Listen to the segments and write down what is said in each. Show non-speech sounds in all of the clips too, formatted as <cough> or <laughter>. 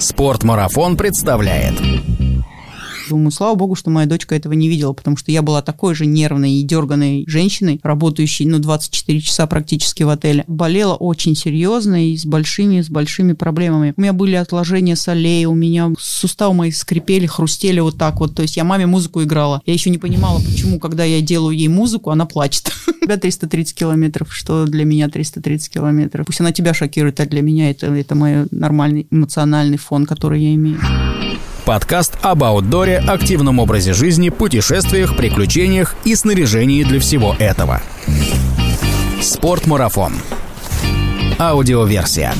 Спортмарафон представляет. Думаю, слава богу, что моя дочка этого не видела, потому что я была такой же нервной и дерганной женщиной, работающей, ну, 24 часа практически в отеле. Болела очень серьезно и с большими, с большими проблемами. У меня были отложения солей, у меня суставы мои скрипели, хрустели вот так вот. То есть я маме музыку играла. Я еще не понимала, почему, когда я делаю ей музыку, она плачет. <laughs> Тебя 330 километров, что для меня 330 километров. Пусть она тебя шокирует, а для меня это, это мой нормальный эмоциональный фон, который я имею. Подкаст об аутдоре, активном образе жизни, путешествиях, приключениях и снаряжении для всего этого. Спортмарафон. Аудиоверсия.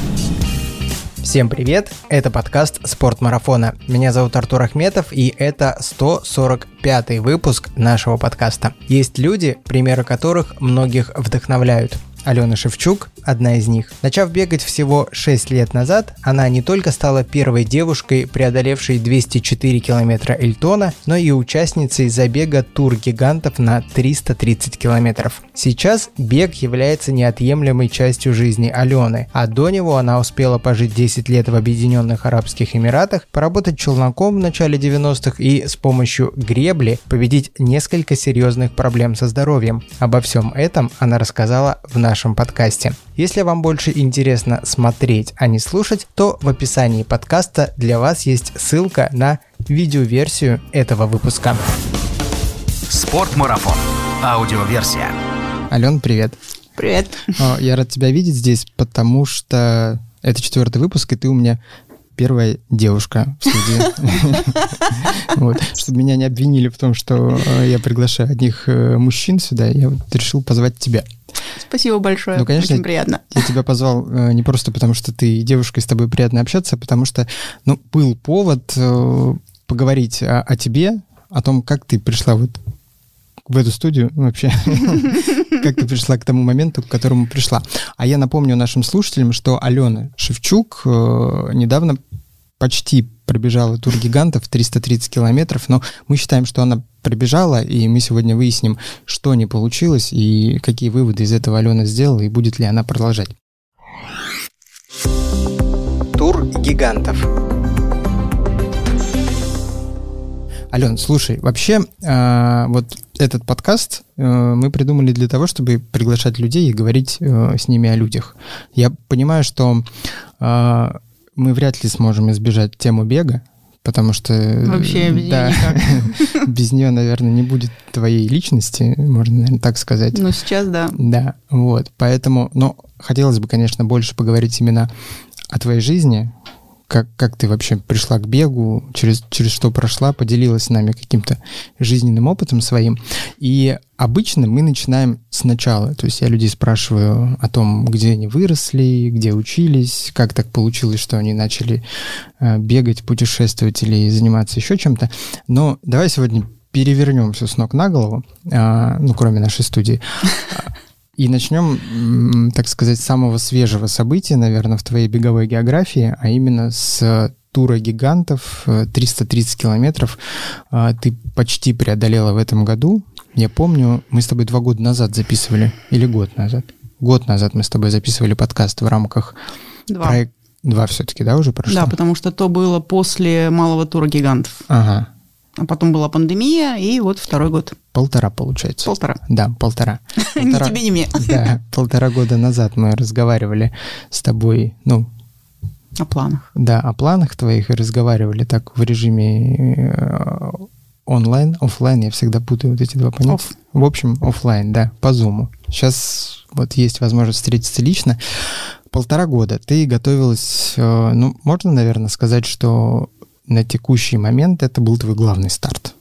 Всем привет! Это подкаст «Спортмарафона». Меня зовут Артур Ахметов, и это 145 выпуск нашего подкаста. Есть люди, примеры которых многих вдохновляют. Алена Шевчук – одна из них. Начав бегать всего 6 лет назад, она не только стала первой девушкой, преодолевшей 204 километра Эльтона, но и участницей забега Тур гигантов на 330 километров. Сейчас бег является неотъемлемой частью жизни Алены, а до него она успела пожить 10 лет в Объединенных Арабских Эмиратах, поработать челноком в начале 90-х и с помощью гребли победить несколько серьезных проблем со здоровьем. Обо всем этом она рассказала в нашем нашем подкасте. Если вам больше интересно смотреть, а не слушать, то в описании подкаста для вас есть ссылка на видеоверсию этого выпуска. Спортмарафон. Аудиоверсия. Ален, привет. Привет. Я рад тебя видеть здесь, потому что это четвертый выпуск, и ты у меня первая девушка в студии. <laughs> Чтобы меня не обвинили в том, что э, я приглашаю одних э, мужчин сюда, я решил позвать тебя. Спасибо большое. Ну, конечно, Очень приятно. Я тебя позвал э, не просто потому, что ты девушка, и с тобой приятно общаться, а потому что, ну, был повод поговорить о, о тебе, о том, как ты пришла вот в эту студию ну, вообще, <laughs> как ты пришла к тому моменту, к которому пришла. А я напомню нашим слушателям, что Алена Шевчук недавно почти пробежала тур гигантов 330 километров, но мы считаем, что она пробежала, и мы сегодня выясним, что не получилось и какие выводы из этого Алена сделала, и будет ли она продолжать. Тур гигантов. Ален, слушай, вообще э, вот этот подкаст э, мы придумали для того, чтобы приглашать людей и говорить э, с ними о людях. Я понимаю, что э, мы вряд ли сможем избежать тему бега, потому что... Вообще <laughs> без да, никак. без нее, наверное, не будет твоей личности, можно, наверное, так сказать. Ну, сейчас да. Да, вот, поэтому, но хотелось бы, конечно, больше поговорить именно о твоей жизни, как, как ты вообще пришла к бегу, через, через что прошла, поделилась с нами каким-то жизненным опытом своим. И обычно мы начинаем сначала. То есть я людей спрашиваю о том, где они выросли, где учились, как так получилось, что они начали э, бегать, путешествовать или заниматься еще чем-то. Но давай сегодня перевернем все с ног на голову, э, ну, кроме нашей студии. И начнем, так сказать, с самого свежего события, наверное, в твоей беговой географии, а именно с тура гигантов 330 э, километров. А, ты почти преодолела в этом году. Я помню, мы с тобой два года назад записывали, или год назад. Год назад мы с тобой записывали подкаст в рамках Два. проекта. Два все-таки, да, уже прошло? Да, потому что то было после малого тура гигантов. Ага. А потом была пандемия, и вот второй год. Полтора, получается. Полтора. Да, полтора. <laughs> Ни тебе, ни мне. <laughs> Да, полтора года назад мы разговаривали с тобой, ну... О планах. Да, о планах твоих, и разговаривали так в режиме э, онлайн, офлайн, я всегда путаю вот эти два понятия. Оф. В общем, офлайн, да, по зуму. Сейчас вот есть возможность встретиться лично. Полтора года ты готовилась, э, ну, можно, наверное, сказать, что на текущий момент это был твой главный старт.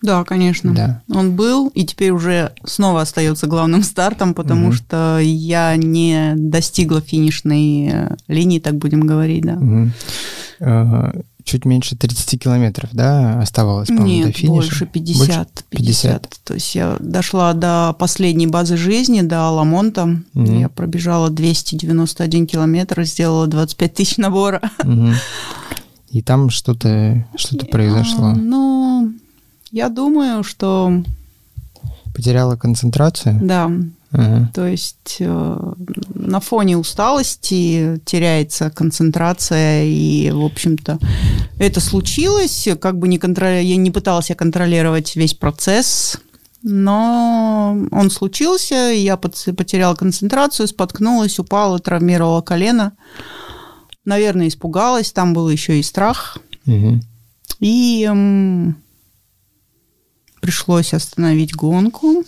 Да, конечно. Да. Он был, и теперь уже снова остается главным стартом, потому угу. что я не достигла финишной э, линии, так будем говорить, да. Угу. Чуть меньше 30 километров, да, оставалось, по-моему, Нет, до финиша? больше 50, больше 50. 50. То есть я дошла до последней базы жизни, до Ламонта. Угу. Я пробежала 291 километр, сделала 25 тысяч набора. Угу. <laughs> И там что-то что произошло. Ну, я думаю, что... Потеряла концентрацию? Да. Ага. То есть э, на фоне усталости теряется концентрация, и, в общем-то, это случилось. Как бы не контроли... я не пыталась я контролировать весь процесс, но он случился, я потеряла концентрацию, споткнулась, упала, травмировала колено. Наверное, испугалась, там был еще и страх. Угу. И м, пришлось остановить гонку.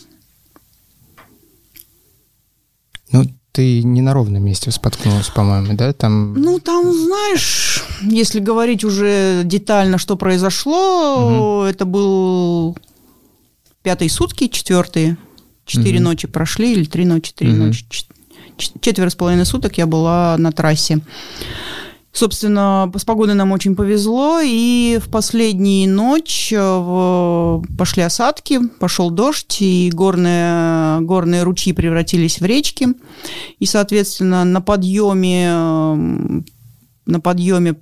Ну, ты не на ровном месте споткнулась, по-моему, да? Там... Ну, там, знаешь, если говорить уже детально, что произошло, угу. это был пятые сутки, четвертые. Четыре угу. ночи прошли, или три ночи, три угу. ночи. Четверо с половиной суток я была на трассе. Собственно, с погодой нам очень повезло, и в последнюю ночь э, пошли осадки, пошел дождь, и горные, горные ручьи превратились в речки. И, соответственно, на подъеме, э, на подъеме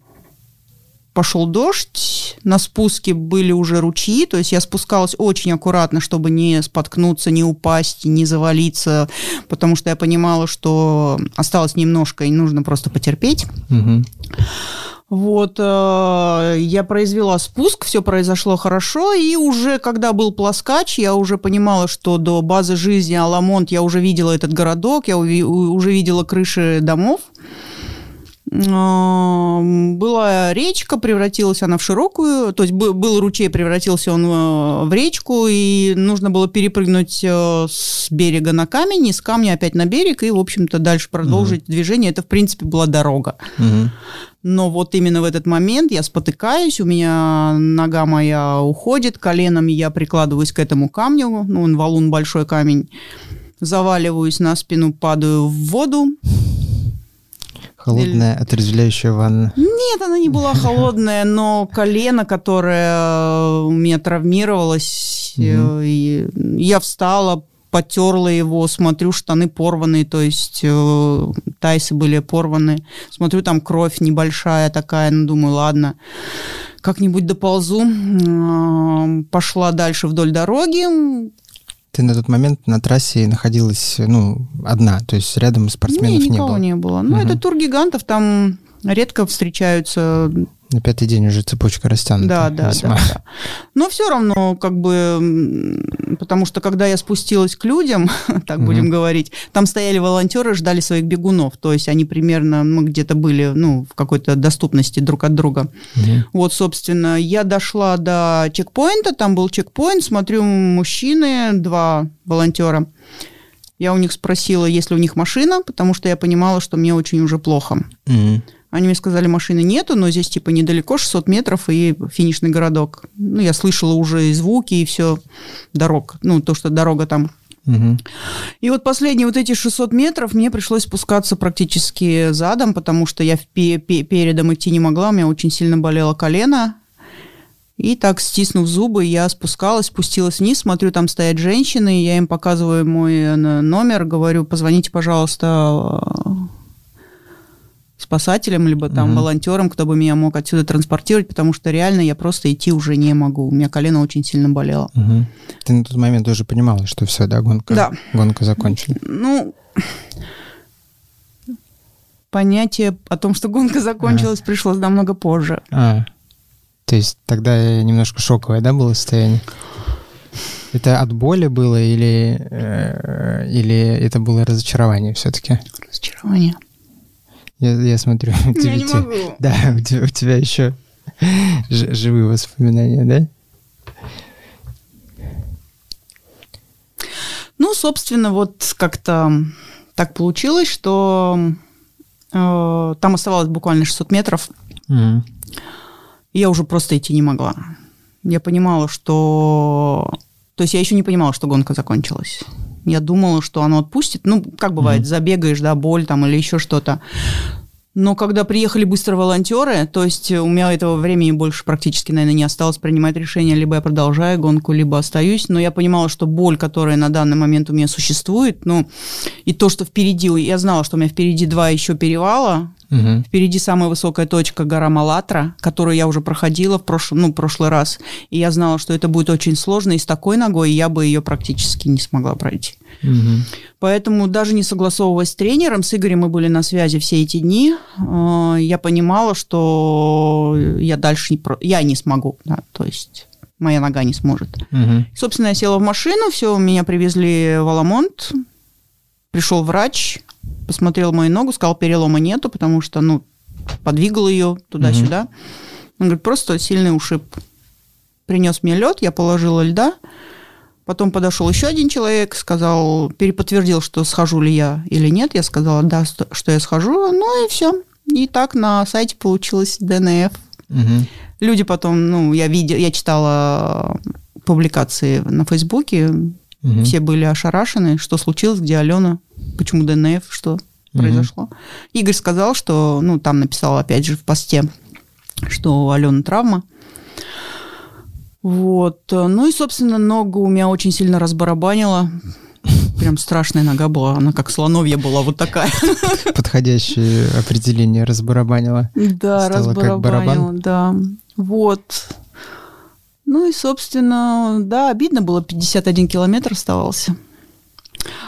пошел дождь, на спуске были уже ручьи, то есть я спускалась очень аккуратно, чтобы не споткнуться, не упасть, не завалиться, потому что я понимала, что осталось немножко и нужно просто потерпеть. Угу. Вот, э, я произвела спуск, все произошло хорошо, и уже когда был плоскач, я уже понимала, что до базы жизни Аламонт я уже видела этот городок, я уже видела крыши домов. Была речка, превратилась она в широкую, то есть был ручей, превратился он э, в речку, и нужно было перепрыгнуть э, с берега на камень, и с камня опять на берег, и, в общем-то, дальше продолжить угу. движение. Это, в принципе, была дорога. Угу. Но вот именно в этот момент я спотыкаюсь, у меня нога моя уходит, коленом я прикладываюсь к этому камню, ну, он валун, большой камень, заваливаюсь на спину, падаю в воду, Холодная, Или... отрезвляющая ванна? Нет, она не была холодная, но колено, которое у меня травмировалось, и я встала, потерла его, смотрю, штаны порванные, то есть э, тайсы были порваны. Смотрю, там кровь небольшая такая, ну, думаю, ладно, как-нибудь доползу. Э, пошла дальше вдоль дороги, ты на тот момент на трассе находилась, ну, одна, то есть рядом спортсменов не, не было? не было. Ну, угу. это тур гигантов, там редко встречаются на пятый день уже цепочка растянута. Да, да, весьма. да, да. Но все равно, как бы, потому что когда я спустилась к людям, <laughs> так mm будем говорить, там стояли волонтеры, ждали своих бегунов. То есть они примерно, мы где-то были, ну, в какой-то доступности друг от друга. mm Вот, собственно, я дошла до чекпоинта, там был чекпоинт, смотрю, мужчины, два волонтера. Я у них спросила, есть ли у них машина, потому что я понимала, что мне очень уже плохо. mm они мне сказали, машины нету, но здесь типа недалеко, 600 метров и финишный городок. Ну, я слышала уже и звуки, и все, дорог, ну, то, что дорога там. Угу. И вот последние вот эти 600 метров мне пришлось спускаться практически задом, потому что я передом идти не могла, у меня очень сильно болело колено. И так, стиснув зубы, я спускалась, спустилась вниз, смотрю, там стоят женщины, я им показываю мой э, номер, говорю, позвоните, пожалуйста, спасателем, либо там угу. волонтером, кто бы меня мог отсюда транспортировать, потому что реально я просто идти уже не могу. У меня колено очень сильно болело. Угу. Ты на тот момент уже понимала, что все, да, гонка, да. гонка закончена? Ну, понятие о том, что гонка закончилась, а. пришло намного позже. А, то есть тогда немножко шоковое, да, было состояние? Это от боли было или, э, или это было разочарование все-таки? Разочарование. Я, я смотрю, <laughs> <laughs> у тебя, не могу. Да, у тебя, у тебя еще живые воспоминания, да? Ну, собственно, вот как-то так получилось, что э, там оставалось буквально 600 метров. Mm. И я уже просто идти не могла. Я понимала, что... То есть я еще не понимала, что гонка закончилась. Я думала, что оно отпустит. Ну, как бывает, mm-hmm. забегаешь, да, боль там или еще что-то. Но когда приехали быстро волонтеры, то есть у меня этого времени больше практически, наверное, не осталось принимать решение, либо я продолжаю гонку, либо остаюсь. Но я понимала, что боль, которая на данный момент у меня существует, ну, и то, что впереди, я знала, что у меня впереди два еще перевала, Мгм. Впереди самая высокая точка гора Малатра, которую я уже проходила в прошлом, ну, прошлый раз. И я знала, что это будет очень сложно, и с такой ногой я бы ее практически не смогла пройти. Мгм. Поэтому даже не согласовываясь с тренером, с Игорем мы были на связи все эти дни, э, я понимала, что я дальше не, про- я не смогу, да, то есть моя нога не сможет. Мгм. Собственно, я села в машину, все, меня привезли в Аламонт, пришел врач, посмотрел мою ногу, сказал, перелома нету, потому что, ну, подвигал ее туда-сюда. Он говорит, просто сильный ушиб. Принес мне лед, я положила льда, потом подошел еще один человек, сказал, переподтвердил, что схожу ли я или нет. Я сказала, да, что я схожу, ну и все. И так на сайте получилось ДНФ. Мгм. Люди потом, ну, я видела, я читала публикации на Фейсбуке, Мгм. все были ошарашены, что случилось, где Алена, почему ДНФ, что произошло. Игорь сказал, что, ну, там написал опять же в посте, что у Алены травма. Вот. Ну и, собственно, ногу у меня очень сильно разбарабанила. Прям страшная нога была, она как слоновья была, вот такая. <laughs> Подходящее определение разбарабанило. Да, Стало как разбарабанила, барабан? да. Вот. Ну и, собственно, да, обидно было, 51 километр оставался.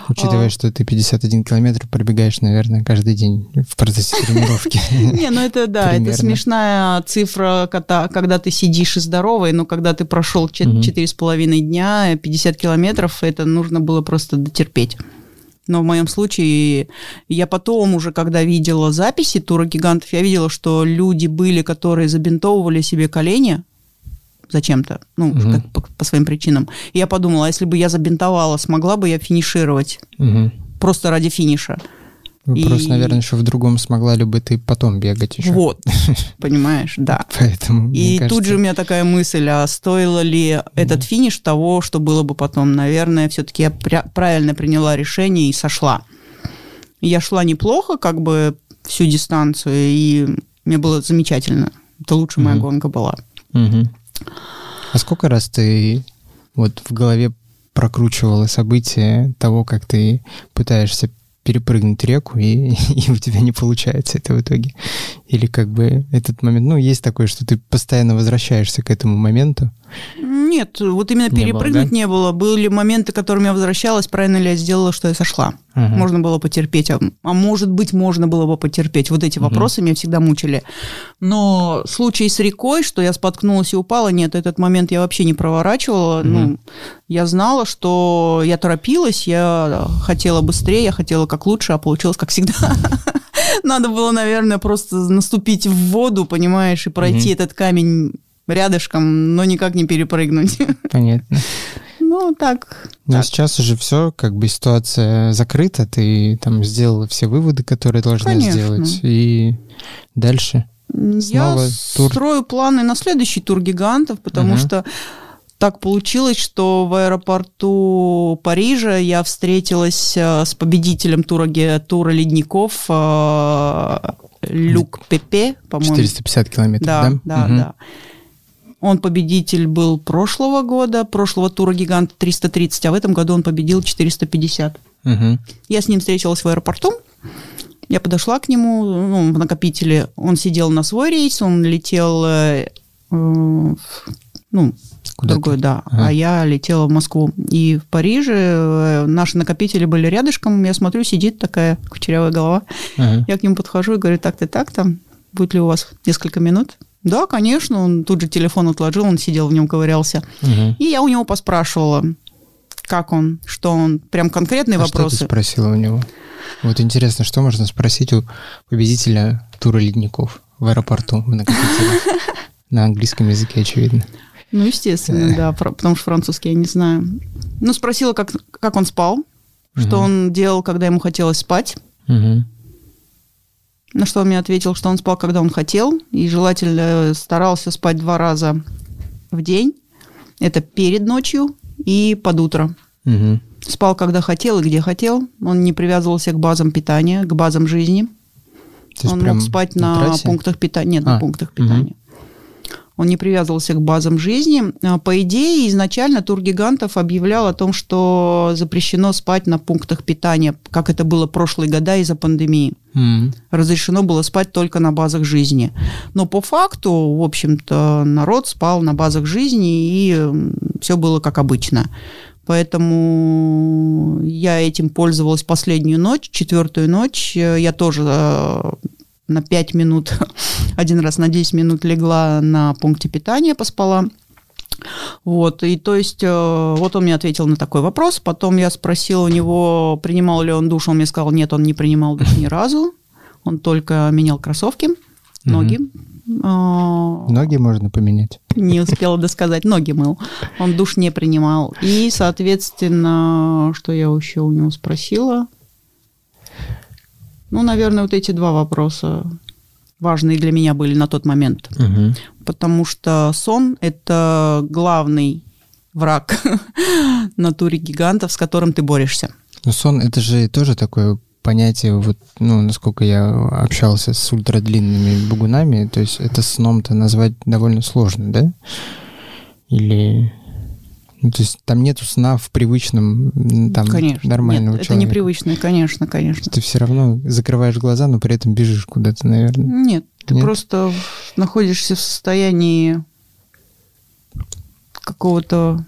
Учитывая, А. что ты 51 километр пробегаешь, наверное, каждый день в процессе тренировки. <laughs> Не, ну это да, это смешная цифра, когда, ты сидишь и здоровый, но когда ты прошел Мгм. четыре с половиной дня, 50 километров, это нужно было просто дотерпеть. Но в моем случае я потом уже, когда видела записи тура гигантов, я видела, что люди были, которые забинтовывали себе колени зачем-то, ну, Мгм. как по, по своим причинам. И я подумала, а если бы я забинтовала, смогла бы я финишировать Мгм. просто ради финиша? Вопрос, И- наверное, еще в другом, смогла ли бы ты потом бегать еще. Вот, <laughs> понимаешь, да. Поэтому, И тут кажется, же у меня такая мысль, а стоило ли этот финиш того, что было бы потом? Наверное, все-таки я правильно приняла решение и сошла. Я шла неплохо, как бы всю дистанцию, и мне было замечательно. Это лучшая моя гонка была. А сколько раз ты вот в голове прокручивала события того, как ты пытаешься перепрыгнуть реку, и, <laughs> и у тебя не получается это в итоге? Или как бы этот момент, ну, есть такое, что ты постоянно возвращаешься к этому моменту? Нет, вот именно Не было, перепрыгнуть да? не было. Были моменты, которыми я возвращалась, правильно ли я сделала, что я сошла. Ага. Можно было потерпеть, а, а может быть, можно было бы потерпеть. Вот эти Мгм. вопросы меня всегда мучили. Но случай с рекой, что я споткнулась и упала, нет, этот момент я вообще не проворачивала. Мгм. Ну, я знала, что я торопилась, я хотела быстрее, я хотела как лучше, а получилось как всегда. <laughs> Надо было, наверное, просто наступить в воду, понимаешь, и пройти этот камень рядышком, но никак не перепрыгнуть. <laughs> Понятно. Ну, так. Но так. сейчас уже все, как бы ситуация закрыта, ты там сделала все выводы, которые должна Конечно. сделать, и дальше. Я Снова тур. строю планы на следующий тур гигантов, потому Ага. что так получилось, что в аэропорту Парижа я встретилась э, с победителем тура, тура ледников э, Люк Пепе, по-моему. 450 километров, Да, да? да, Мгм. да. Он победитель был прошлого года, прошлого тура гигант 330, а в этом году он победил 450. Мгм. Я с ним встретилась в аэропорту. Я подошла к нему, ну, в накопителе. Он сидел на свой рейс, он летел, э, ну, Куда-то. другой, да. Ага. А я летела в Москву. И в Париже э, наши накопители были рядышком. Я смотрю, сидит такая кучерявая голова. Ага. Я к нему подхожу и говорю, так-то, так-то, будет ли у вас несколько минут? Да, конечно. Он тут же телефон отложил, он сидел в нем, ковырялся. Мгм. И я у него поспрашивала, как он, что он, прям конкретные А что вопросы. ты спросила у него? Вот интересно, что можно спросить у победителя тура ледников в аэропорту в накопителе? <laughs> На английском языке, очевидно. Ну, естественно, да, фра- потому что французский я не знаю. Ну, спросила, как, как он спал, что он делал, когда ему хотелось спать. Мгм. На что он мне ответил, что он спал, когда он хотел, и желательно старался спать два раза в день. Это перед ночью и под утро. Мгм. Спал, когда хотел и где хотел. Он не привязывался к базам питания, к базам жизни. Он прям мог спать на на, трассе? пунктах питания. Нет, А, на пунктах питания. Он не привязывался к базам жизни. А, по идее, изначально тур гигантов объявлял о том, что запрещено спать на пунктах питания, как это было прошлые года из-за пандемии. Mm. Разрешено было спать только на базах жизни. Но по факту, в общем-то, народ спал на базах жизни, и все было как обычно. Поэтому я этим пользовалась последнюю ночь, четвертую ночь. Я тоже э, на 5 минут, <laughs> один раз на 10 минут легла на пункте питания, поспала. Вот, и то есть, э, вот он мне ответил на такой вопрос, потом я спросила у него, принимал ли он душ, он мне сказал, нет, он не принимал душ ни разу, он только менял кроссовки, ноги. А, ноги можно поменять? Не успела досказать, ноги мыл. Он душ не принимал. И, соответственно, что я еще у него спросила – ну, наверное, вот эти два вопроса важные для меня были на тот момент. Угу. Потому что сон – это главный враг <laughs> натуре гигантов, с которым ты борешься. Но сон – это же тоже такое понятие, вот, ну, насколько я общался с ультрадлинными бугунами, то есть это сном-то назвать довольно сложно, да? Или ну, то есть там нету сна в привычном, там, конечно. нормального Нет, человека. это непривычное, конечно, конечно. Ты все равно закрываешь глаза, но при этом бежишь куда-то, наверное. Нет, ты Нет? просто находишься в состоянии какого-то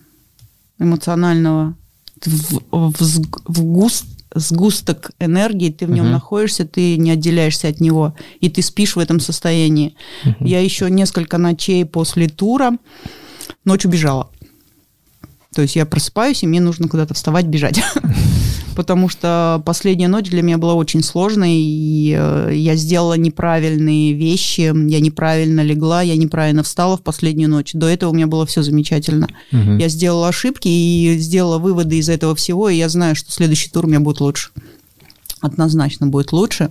эмоционального в, в, в густ, сгусток энергии, ты в нем uh-huh. находишься, ты не отделяешься от него, и ты спишь в этом состоянии. Uh-huh. Я еще несколько ночей после тура ночью бежала. То есть я просыпаюсь, и мне нужно куда-то вставать, бежать. <laughs> Потому что последняя ночь для меня была очень сложной, и э, я сделала неправильные вещи, я неправильно легла, я неправильно встала в последнюю ночь. До этого у меня было все замечательно. Угу. Я сделала ошибки и сделала выводы из этого всего, и я знаю, что следующий тур у меня будет лучше. Однозначно будет лучше.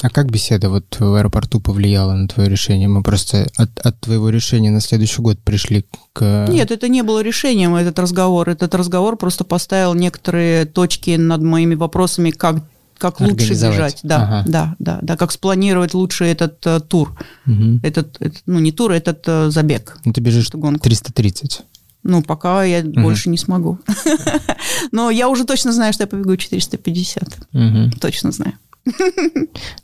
А как беседа вот в аэропорту повлияла на твое решение? Мы просто от, от твоего решения на следующий год пришли к... Нет, это не было решением, этот разговор. Этот разговор просто поставил некоторые точки над моими вопросами, как как лучше бежать, да, ага. да, да, да, как спланировать лучше этот uh, тур, угу. этот, этот, ну не тур, этот uh, забег. Ну ты бежишь гонку. 330. Ну, пока я угу. больше не смогу. <laughs> Но я уже точно знаю, что я побегу 450. Угу. Точно знаю.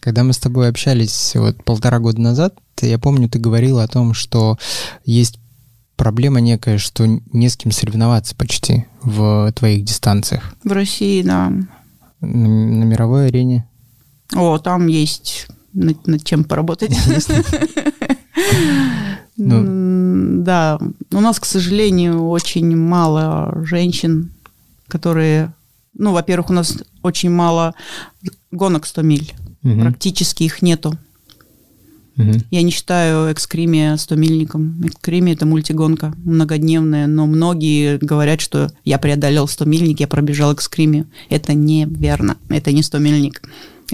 Когда мы с тобой общались вот полтора года назад, я помню, ты говорила о том, что есть проблема некая, что не с кем соревноваться почти в твоих дистанциях. В России, да. На, на мировой арене? О, там есть над, над чем поработать. Ну. Да, у нас, к сожалению, очень мало женщин, которые ну, во-первых, у нас очень мало гонок 100 миль. Угу. Практически их нету. Угу. Я не считаю экскримия 100 мильником. Экскримия – это мультигонка многодневная, но многие говорят, что я преодолел 100 мильник, я пробежал экскримию. Это неверно. Это не 100 мильник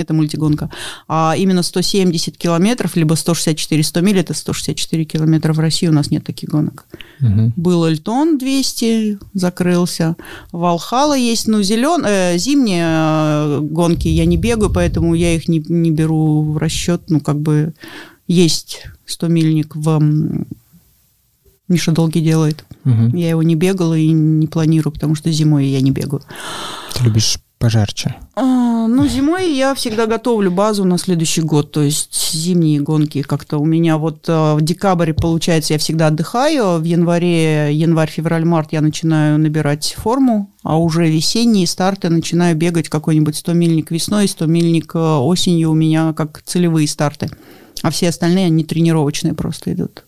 это мультигонка. А именно 170 километров, либо 164-100 миль, это 164 километра в России, у нас нет таких гонок. Угу. Был Эльтон 200, закрылся. Валхала есть, ну, зелен, э, зимние э, гонки я не бегаю, поэтому я их не, не беру в расчет. Ну, как бы есть 100-мильник в Миша долгий делает. Угу. Я его не бегала и не планирую, потому что зимой я не бегаю. Ты любишь пожарче? А, ну, зимой я всегда готовлю базу на следующий год, то есть зимние гонки как-то у меня вот а, в декабре, получается, я всегда отдыхаю, в январе, январь, февраль, март я начинаю набирать форму, а уже весенние старты начинаю бегать какой-нибудь 100-мильник весной, 100-мильник а, осенью у меня как целевые старты, а все остальные, они тренировочные просто идут.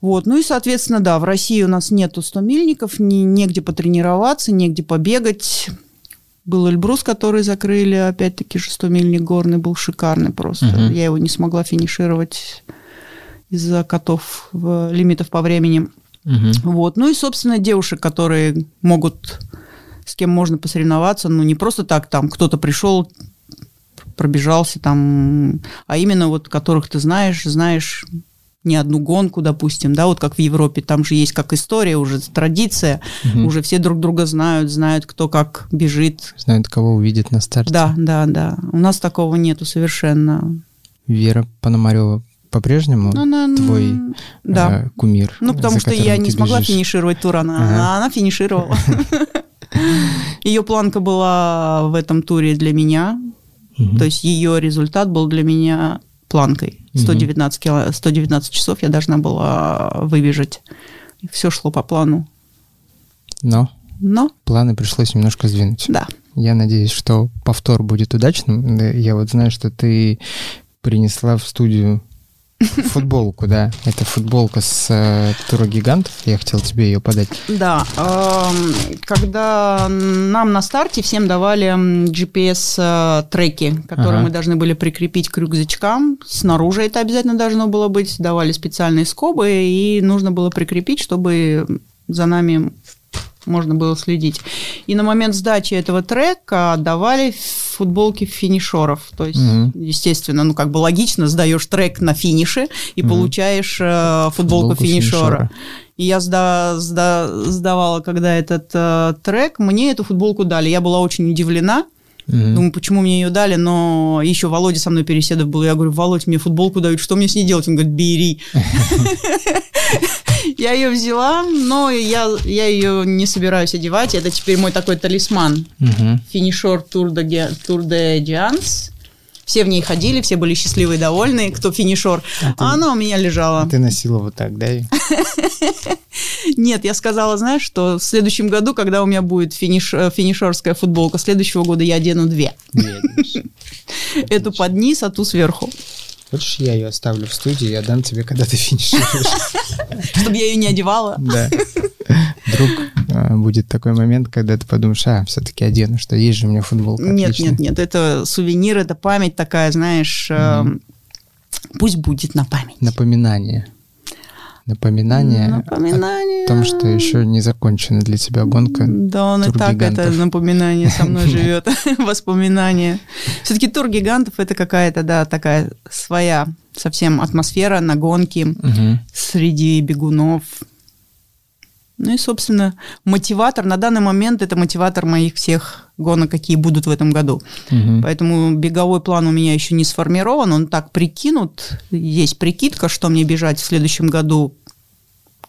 Вот. Ну и, соответственно, да, в России у нас нету 100 мильников, не, негде потренироваться, негде побегать. Был Эльбрус, который закрыли, опять-таки, шестомильник горный, был шикарный просто. Угу. Я его не смогла финишировать из-за котов, в, лимитов по времени. Угу. Вот. Ну и, собственно, девушек, которые могут, с кем можно посоревноваться, ну не просто так, там кто-то пришел, пробежался там, а именно вот которых ты знаешь, знаешь не одну гонку, допустим, да, вот как в Европе, там же есть как история, уже традиция, угу. уже все друг друга знают, знают, кто как бежит. Знают, кого увидит на старте. Да, да, да. У нас такого нету совершенно. Вера Пономарева по-прежнему Она, твой да. э, кумир? Ну, потому за что я не смогла бежишь? финишировать тур, она, Ага. она финишировала. <laughs> <laughs> Ее планка была в этом туре для меня, то есть ее результат был для меня планкой. 119, кило- 119 часов я должна была выбежать. И все шло по плану. Но Но, планы пришлось немножко сдвинуть. да, Я надеюсь, что повтор будет удачным. Да, Я вот знаю, что ты принесла в студию <laughs> футболку, да? Это футболка с э, тура гигантов. Я хотел тебе ее подать. Да, эм, когда нам на старте всем давали GPS-треки, которые Ага. мы должны были прикрепить к рюкзачкам, снаружи это обязательно должно было быть, давали специальные скобы, и нужно было прикрепить, чтобы за нами можно было следить. И на момент сдачи этого трека давали футболки финишеров. То есть, Мгм. естественно, ну как бы логично, сдаешь трек на финише и Мгм. получаешь э, футболку, Футболку финишера. финишера. И я сда- сда- сдавала, когда этот э, трек, мне эту футболку дали. Я была очень удивлена. Мгм. Думаю, почему мне ее дали, но еще Володя со мной переседов был. Я говорю, Володь, мне футболку дают, что мне с ней делать? Он говорит, бери. <laughs> Я ее взяла, но я, я ее не собираюсь одевать. Это теперь мой такой талисман. Ге- Тур де Дианс. Все в ней ходили, все были счастливы и довольны, кто финишер. А, она у меня лежала. Ты носила вот так, да? Нет, я сказала, знаешь, что в следующем году, когда у меня будет финиш, э, финишерская футболка, следующего года я одену две. Эту под низ, а ту сверху. Хочешь, я ее оставлю в студии и отдам тебе, когда ты финишируешь? Чтобы я ее не одевала. Да. Вдруг э, будет такой момент, когда ты подумаешь, а, все-таки одену, что есть же у меня футболка. Нет, отличная». нет, нет, это сувенир, это память такая, знаешь, э, пусть будет на память. Напоминание. Напоминание Напоминание. о том, что еще не закончена для тебя гонка. Да, он и так это напоминание со мной <laughs> живет, <laughs> воспоминание. Все-таки тур гигантов это какая-то, да, такая своя совсем атмосфера на гонке среди бегунов. Ну и, собственно, мотиватор. На данный момент это мотиватор моих всех гонок, какие будут в этом году. Мгм. Поэтому беговой план у меня еще не сформирован, он так прикинут. Есть прикидка, что мне бежать в следующем году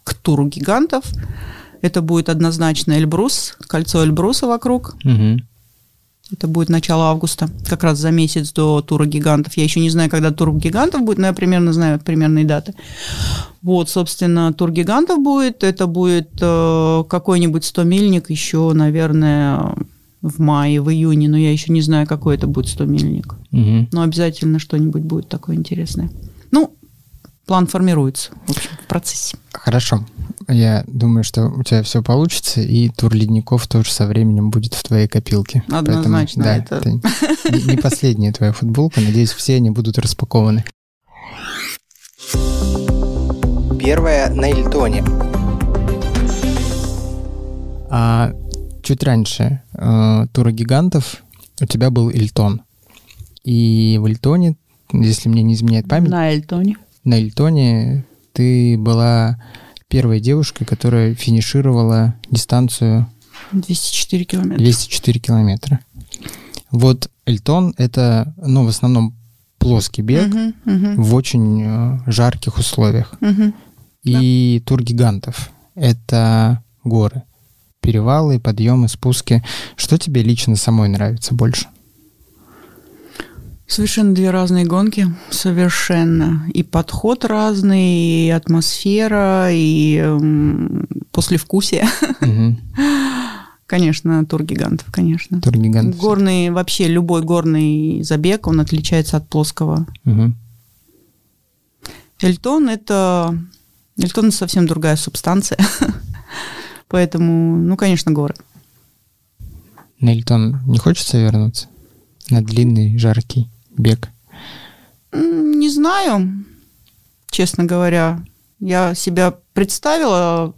к туру гигантов. Это будет однозначно Эльбрус, кольцо Эльбруса вокруг. Мгм. Это будет начало августа, как раз за месяц до тура гигантов. Я еще не знаю, когда тур гигантов будет, но я примерно знаю примерные даты. Вот, собственно, тур гигантов будет. Это будет э, какой-нибудь 100-мильник еще, наверное, в мае, в июне, но я еще не знаю, какой это будет 100-мильник. Мгм. Но обязательно что-нибудь будет такое интересное. Ну, план формируется, в общем, в процессе. Хорошо. Я думаю, что у тебя все получится, и тур ледников тоже со временем будет в твоей копилке. Поэтому, Однозначно, да, это- это не последняя твоя футболка. Надеюсь, все они будут распакованы. Первая на Ильтоне. А чуть раньше э, тура гигантов у тебя был Ильтон. И в Ильтоне, если мне не изменяет память, На Эльтоне. На Ильтоне ты была первой девушкой, которая финишировала дистанцию 204 километра. 204 километра. Вот Эльтон — это, ну, в основном плоский бег Мгм, мгм, в очень э, жарких условиях. мгм. И тур гигантов — это горы, перевалы, подъемы, спуски. Что тебе лично самой нравится больше? Совершенно две разные гонки, совершенно. И подход разный, и атмосфера, и эм, послевкусие. Мгм. <laughs> Конечно, тур гигантов, конечно. Тур гигантов. Горный, вообще любой горный забег, он отличается от плоского. Мгм. Эльтон это... Эльтон это совсем другая субстанция. <laughs> Поэтому, ну, конечно, горы. На Эльтон не хочется вернуться? На длинный, жаркий бег? Не знаю, честно говоря. Я себя представила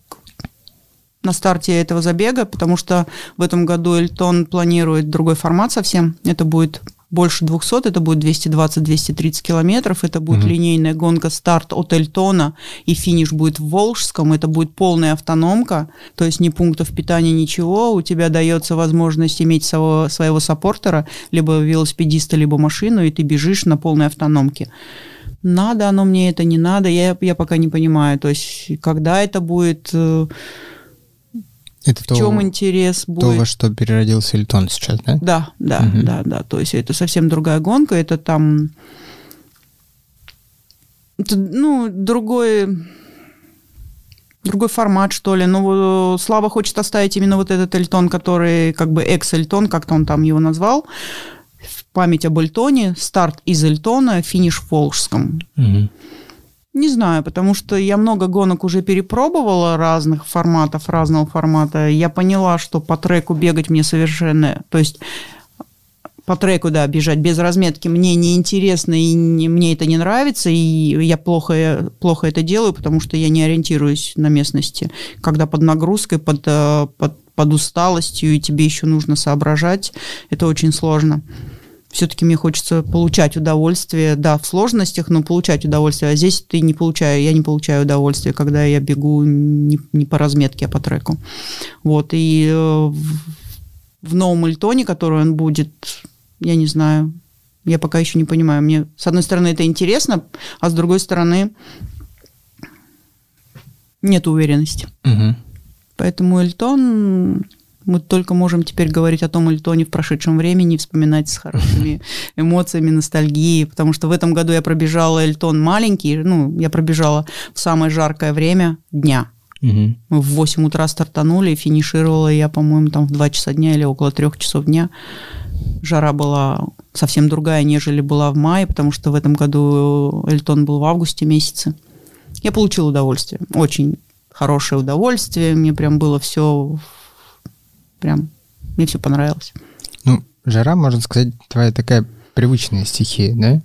на старте этого забега, потому что в этом году Эльтон планирует другой формат совсем. Это будет больше 200, это будет 220-230 километров, это будет Мгм. линейная гонка старт от Эльтона, и финиш будет в Волжском, это будет полная автономка, то есть ни пунктов питания, ничего, у тебя дается возможность иметь своего, своего саппортера, либо велосипедиста, либо машину, и ты бежишь на полной автономке. надо оно мне это, не надо, я, я пока не понимаю. То есть, когда это будет, э, Это в то, чем интерес то, будет. во что переродился Эльтон сейчас, да? Да, да, Мгм. да, да. То есть это совсем другая гонка, это там, это, ну, другой, другой формат, что ли. Ну, вот, Слава хочет оставить именно вот этот Эльтон, который как бы экс-Эльтон, как-то он там его назвал, в память об Эльтоне, старт из Эльтона, финиш в Волжском. Мгм. Не знаю, потому что я много гонок уже перепробовала разных форматов, разного формата. Я поняла, что по треку бегать мне совершенно... То есть по треку, да, бежать без разметки мне неинтересно, и не- мне это не нравится, и я плохо, плохо это делаю, потому что я не ориентируюсь на местности. Когда под нагрузкой, под, э, под, под усталостью, и тебе еще нужно соображать, это очень сложно все-таки мне хочется получать удовольствие, да, в сложностях, но получать удовольствие. А здесь ты не получаю, я не получаю удовольствия, когда я бегу не, не по разметке, а по треку. Вот, и э, в, в новом Эльтоне, который он будет, я не знаю, я пока еще не понимаю. Мне, с одной стороны, это интересно, а с другой стороны, нет уверенности. Мгм. Поэтому Эльтон, мы только можем теперь говорить о том Эльтоне в прошедшем времени, вспоминать с хорошими <laughs> эмоциями, ностальгией, потому что в этом году я пробежала Эльтон маленький, ну, я пробежала в самое жаркое время дня. Мгм. Мы в 8 утра стартанули, финишировала я, по-моему, там в 2 часа дня или около 3 часов дня. Жара была совсем другая, нежели была в мае, потому что в этом году Эльтон был в августе месяце. Я получила удовольствие, очень хорошее удовольствие, мне прям было все, прям, мне все понравилось. Ну, жара, можно сказать, твоя такая привычная стихия, да?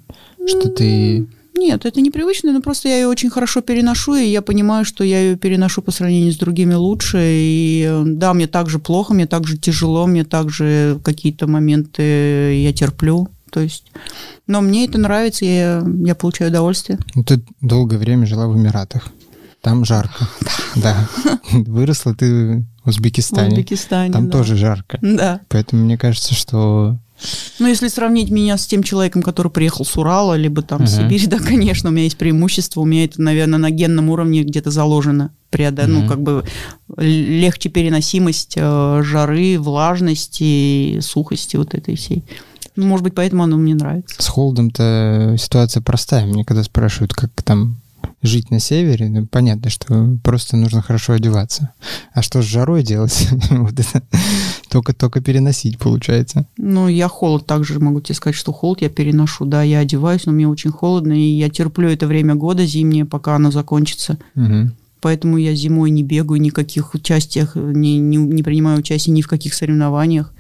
Что ты... Нет, это непривычно, но просто я ее очень хорошо переношу, и я понимаю, что я ее переношу по сравнению с другими лучше. И э, да, мне так же плохо, мне так же тяжело, мне также какие-то моменты я терплю. То есть, но мне это нравится, я, я получаю удовольствие. Ну, ты долгое время жила в Эмиратах. Там жарко. <laughs> Да. Выросла ты в В Узбекистане. Узбекистане. Там да. тоже жарко. Да. Поэтому мне кажется, что... Ну, если сравнить меня с тем человеком, который приехал с Урала, либо там с Мгм. Сибири, да, конечно, у меня есть преимущество, у меня это, наверное, на генном уровне где-то заложено. Преодо- Мгм. Ну, как бы легче переносимость э, жары, влажности, сухости вот этой всей. Ну, может быть, поэтому оно мне нравится. С холодом-то ситуация простая. Мне когда спрашивают, как там жить на севере, ну, понятно, что просто нужно хорошо одеваться. А что с жарой делать? <laughs> Вот это только-только переносить получается. Ну, я холод также могу тебе сказать, что холод я переношу. Да, я одеваюсь, но мне очень холодно, и я терплю это время года зимнее, пока оно закончится. Поэтому я зимой не бегаю ни в каких участиях, не, не, не принимаю участие ни в каких соревнованиях.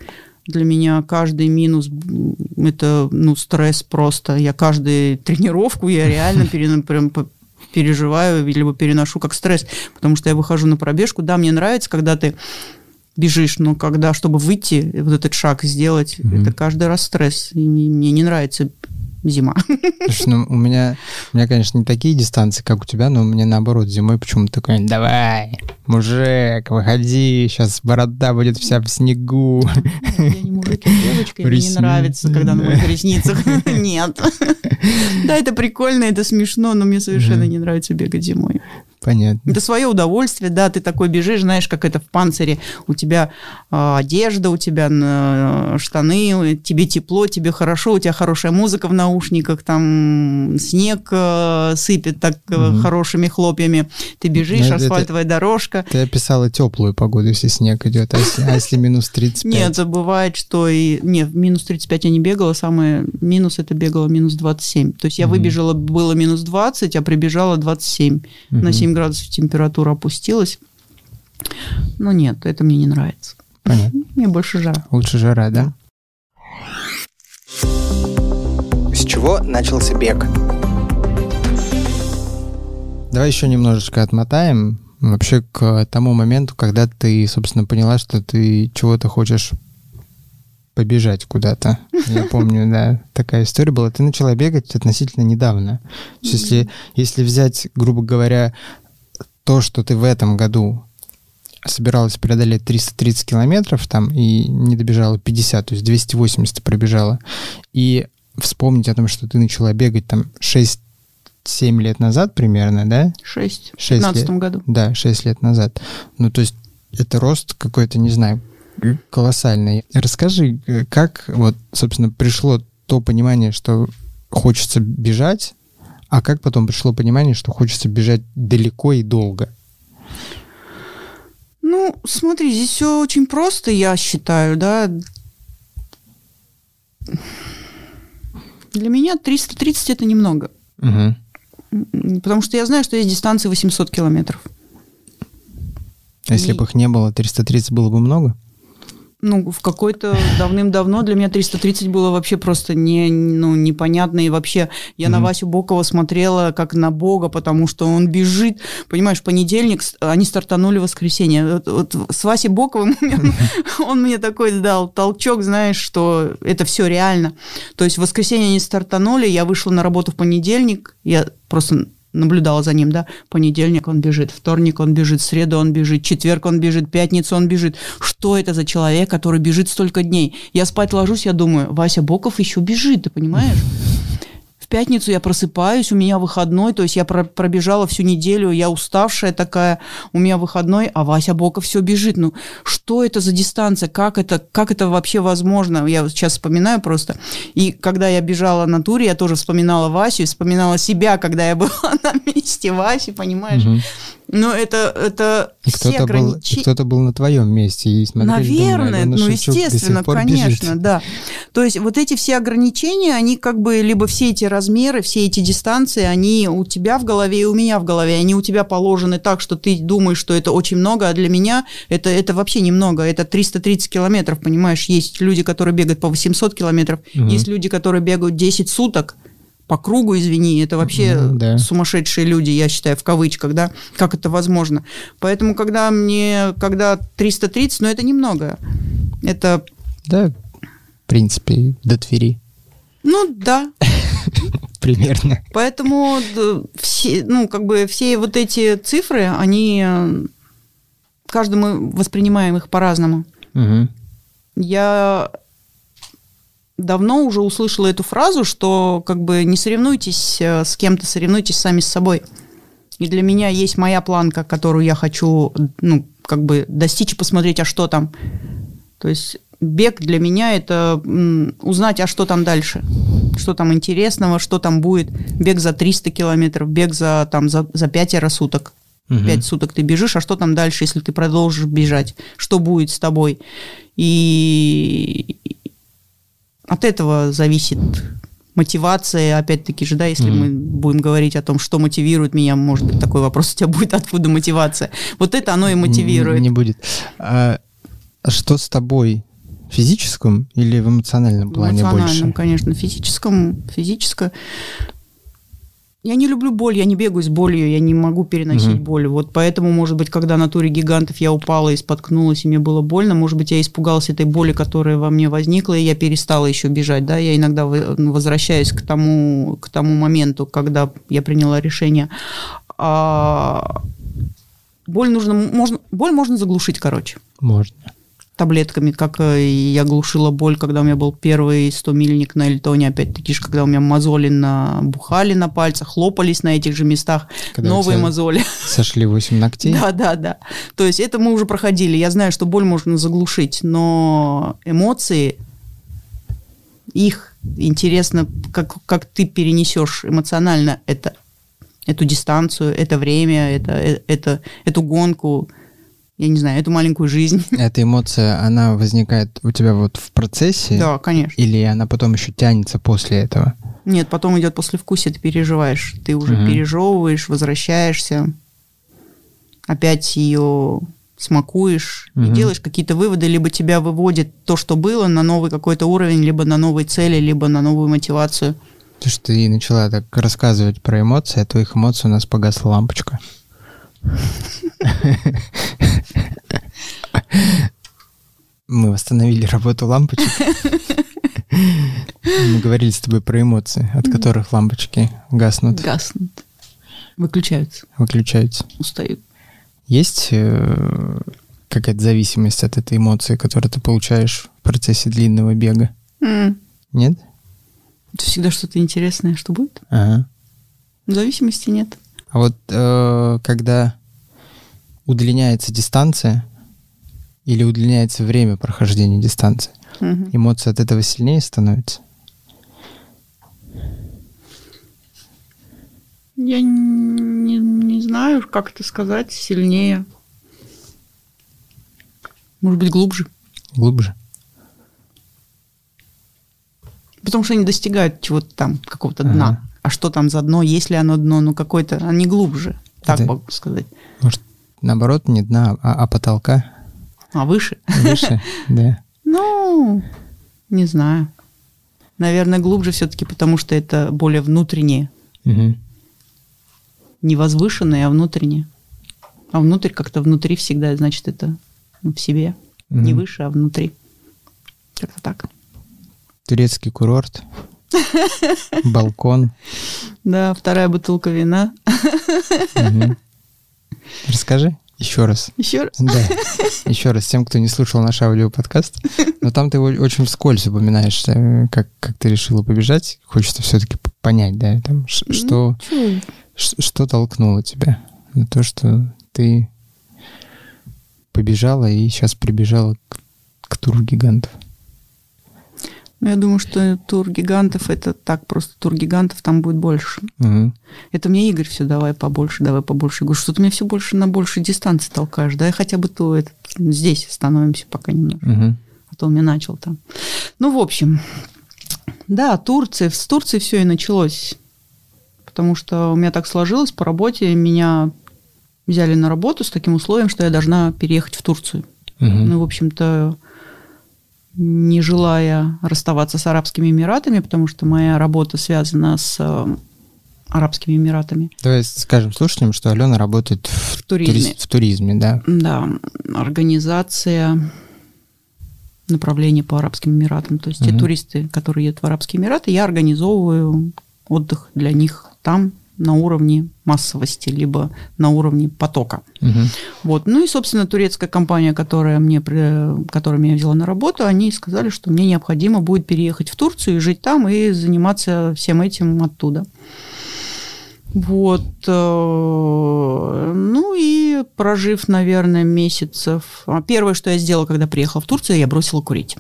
Для меня каждый минус это ну, стресс просто. Я каждую тренировку я реально <laughs> прям переживаю либо переношу как стресс, потому что я выхожу на пробежку. Да, мне нравится, когда ты бежишь, но когда, чтобы выйти, вот этот шаг сделать, Мгм. это каждый раз стресс. И не- мне не нравится зима. Слушай, ну, у меня, у меня, конечно, не такие дистанции, как у тебя, но у меня наоборот зимой почему-то такой, давай, мужик, выходи, сейчас борода будет вся в снегу. Я не мужик, я девочка, и мне не нравится, когда на моих ресницах нет. Да, это прикольно, это смешно, но мне совершенно не нравится бегать зимой. Понятно. Это свое удовольствие, да, ты такой бежишь, знаешь, как это в панцире. У тебя а, одежда, у тебя э, штаны, тебе тепло, тебе хорошо, у тебя хорошая музыка в наушниках, там снег э, сыпет так э, Мгм. хорошими хлопьями. Ты бежишь, Ну, это- асфальтовая дорожка. Ты описала теплую погоду, если снег идет, а если, а если минус 35? Нет, бывает, что и... Нет, минус 35 я не бегала, самое минус это бегала минус 27. То есть я выбежала, было минус 20, а прибежала 27. На Мгм. 7 градусов температура опустилась. Но нет, это мне не нравится. Понятно. Мне больше жара. Лучше жара, да? С чего начался бег? Давай еще немножечко отмотаем вообще к тому моменту, когда ты, собственно, поняла, что ты чего-то хочешь побежать куда-то. Я помню, да, такая история была. Ты начала бегать относительно недавно. То есть если, если взять, грубо говоря, то, что ты в этом году собиралась преодолеть 330 километров там и не добежала 50, то есть 280 ты пробежала, и вспомнить о том, что ты начала бегать там 6 7 лет назад примерно, да? 6. В Шесть 15 лет. году. Да, 6 лет назад. Ну, то есть это рост какой-то, не знаю, колоссальный. Расскажи, э, как вот, собственно, пришло то понимание, что хочется бежать, а как потом пришло понимание, что хочется бежать далеко и долго? Ну, смотри, здесь все очень просто, я считаю, да. Для меня 330 это немного. М, Потому что я знаю, что есть дистанции 800 километров. А Если И- бы их не было, 330 было бы много? Ну, в какой-то давным-давно для меня 330 было вообще просто не, ну, непонятно. И вообще я на Мгм. Васю Бокова смотрела как на бога, потому что он бежит. Понимаешь, понедельник, они стартанули в воскресенье. Вот, вот с Васей Боковым он мне такой дал толчок, знаешь, что это все реально. То есть в воскресенье они стартанули, я вышла на работу в понедельник, я просто наблюдала за ним, да, понедельник он бежит, вторник он бежит, среду он бежит, четверг он бежит, пятницу он бежит. Что это за человек, который бежит столько дней? Я спать ложусь, я думаю, Вася Боков еще бежит, ты понимаешь? Пятницу я просыпаюсь, у меня выходной, то есть я про- пробежала всю неделю, я уставшая такая, у меня выходной, а Вася Боков все бежит. Ну, что это за дистанция? Как это, как это вообще возможно? Я вот сейчас вспоминаю просто. И когда я бежала на туре, я тоже вспоминала Васю, вспоминала себя, когда я <laughs> была на месте Васи, понимаешь? Мгм. Но это, это И все кто-то, был, и ограничения. кто-то был на твоем месте и смотрели, думали, Наверное, «Алена ну естественно, конечно, бежит». да. То есть вот эти все ограничения, они как бы либо все эти размеры, все эти дистанции, они у тебя в голове и у меня в голове, они у тебя положены так, что ты думаешь, что это очень много, а для меня это, это вообще немного, это 330 километров, понимаешь, есть люди, которые бегают по 800 километров, Мгм. есть люди, которые бегают 10 суток, по кругу, извини, это вообще Ну, да. сумасшедшие люди, я считаю, в кавычках, да, как это возможно. Поэтому, когда мне, когда 330, ну, это немного. Это, Да, в принципе, до Твери ну, да. <laughs> примерно. Поэтому д- все, ну, как бы все вот эти цифры, они, э, каждый мы воспринимаем их по-разному. Я давно уже услышала эту фразу, что как бы не соревнуйтесь э, с кем-то, соревнуйтесь сами с собой. И для меня есть моя планка, которую я хочу, ну, как бы достичь и посмотреть, а что там. То есть бег для меня это узнать, а что там дальше, что там интересного, что там будет. Бег за 300 километров, бег за, там, за, за пятеро суток. Мгм. Пять суток ты бежишь, а что там дальше, если ты продолжишь бежать? Что будет с тобой? И от этого зависит мотивация, опять-таки же, да, если Мгм. мы будем говорить о том, что мотивирует меня, может быть, такой вопрос у тебя будет, <laughs> откуда мотивация. Вот это оно и мотивирует. Не, не будет. А что с тобой? Физическом или в эмоциональном В плане эмоциональном, больше? конечно, физическом, физическое. Я не люблю боль, я не бегаю с болью, я не могу переносить Мгм. боль. Вот поэтому, может быть, когда на туре гигантов я упала и споткнулась, и мне было больно, может быть, я испугалась этой боли, которая во мне возникла, и я перестала еще бежать. Да? Я иногда возвращаюсь к тому, к тому моменту, когда я приняла решение. А боль нужно, можно, боль можно заглушить, короче Можно. Таблетками, как э, я глушила боль, когда у меня был первый 100-мильник на Эльтоне, опять-таки же, когда у меня мозоли набухали на пальцах, хлопались на этих же местах, Когда новые мозоли. Сошли 8 ногтей? <laughs> Да, да, да. То есть это мы уже проходили. Я знаю, что боль можно заглушить, но эмоции, их интересно, как, как ты перенесешь эмоционально это, эту дистанцию, это время, это, э, это, эту гонку, я не знаю, эту маленькую жизнь. <laughs> Эта эмоция, она возникает у тебя вот в процессе? Да, конечно. Или она потом еще тянется после этого? Нет, потом идет послевкусие, ты переживаешь. Ты уже Мгм. пережевываешь, возвращаешься, опять ее смакуешь и Мгм. делаешь какие-то выводы, либо тебя выводит то, что было, на новый какой-то уровень, либо на новые цели, либо на новую мотивацию. То, что ты начала так рассказывать про эмоции, от твоих эмоций у нас погасла лампочка. <laughs> Мы восстановили работу лампочек. Мы говорили с тобой про эмоции, от которых лампочки гаснут, Гаснут. Выключаются, выключаются. устают. Есть э, какая-то зависимость от этой эмоции, которую ты получаешь в процессе длинного бега? Нет? Это всегда что-то интересное, что будет. Ага. Зависимости нет. А вот э, когда удлиняется дистанция или удлиняется время прохождения дистанции, Мгм. эмоции от этого сильнее становятся? Я не, не знаю, как это сказать, сильнее. Может быть, глубже. Глубже? Потому что они достигают чего-то там, какого-то дна. Ага. А что там за дно? Есть ли оно дно? Ну, какое-то, они глубже. Так Это- могу сказать. Может, наоборот, не дна, а, а потолка А выше? выше? <laughs> Да. Ну, не знаю. Наверное, глубже все-таки, потому что это более внутреннее. Мгм. Не возвышенное, а внутреннее. А внутрь как-то внутри всегда, значит, это ну, в себе. Не выше, а внутри. Как-то так. Турецкий курорт, <laughs> балкон. Да, вторая бутылка вина. Расскажи еще раз. Еще раз. Да, еще раз тем, кто не слушал наш аудиоподкаст. Но там ты очень вскользь упоминаешь, э, как, как ты решила побежать. Хочется все-таки понять, да, там, ш- что, что толкнуло тебя на то, что ты побежала и сейчас прибежала к, к туру гигантов. Ну, я думаю, что тур гигантов это так, просто тур гигантов там будет больше. Мгм. Это мне Игорь все давай побольше, давай побольше. Я говорю, что ты меня все больше на большей дистанции толкаешь. Давай хотя бы то этот, здесь становимся пока немного. Мгм. А то он мне начал там. Ну, в общем, да, Турция. С Турции все и началось. Потому что у меня так сложилось по работе. Меня взяли на работу с таким условием, что я должна переехать в Турцию. Мгм. Ну, в общем-то, не желая расставаться с Арабскими Эмиратами, потому что моя работа связана с э, Арабскими Эмиратами. Давай скажем слушателям, что Алена работает в, туризме. туриз- в туризме, да. Да, организация направления по Арабским Эмиратам. То есть те Мгм. туристы, которые едут в Арабские Эмираты, я организовываю отдых для них там на уровне массовости, либо на уровне потока. Мгм. Вот. Ну и, собственно, турецкая компания, которая, мне, которая меня взяла на работу, они сказали, что мне необходимо будет переехать в Турцию и жить там, и заниматься всем этим оттуда. Вот. э, Ну и прожив, наверное, месяцев... а Первое, что я сделала, когда приехала в Турцию, я бросила курить.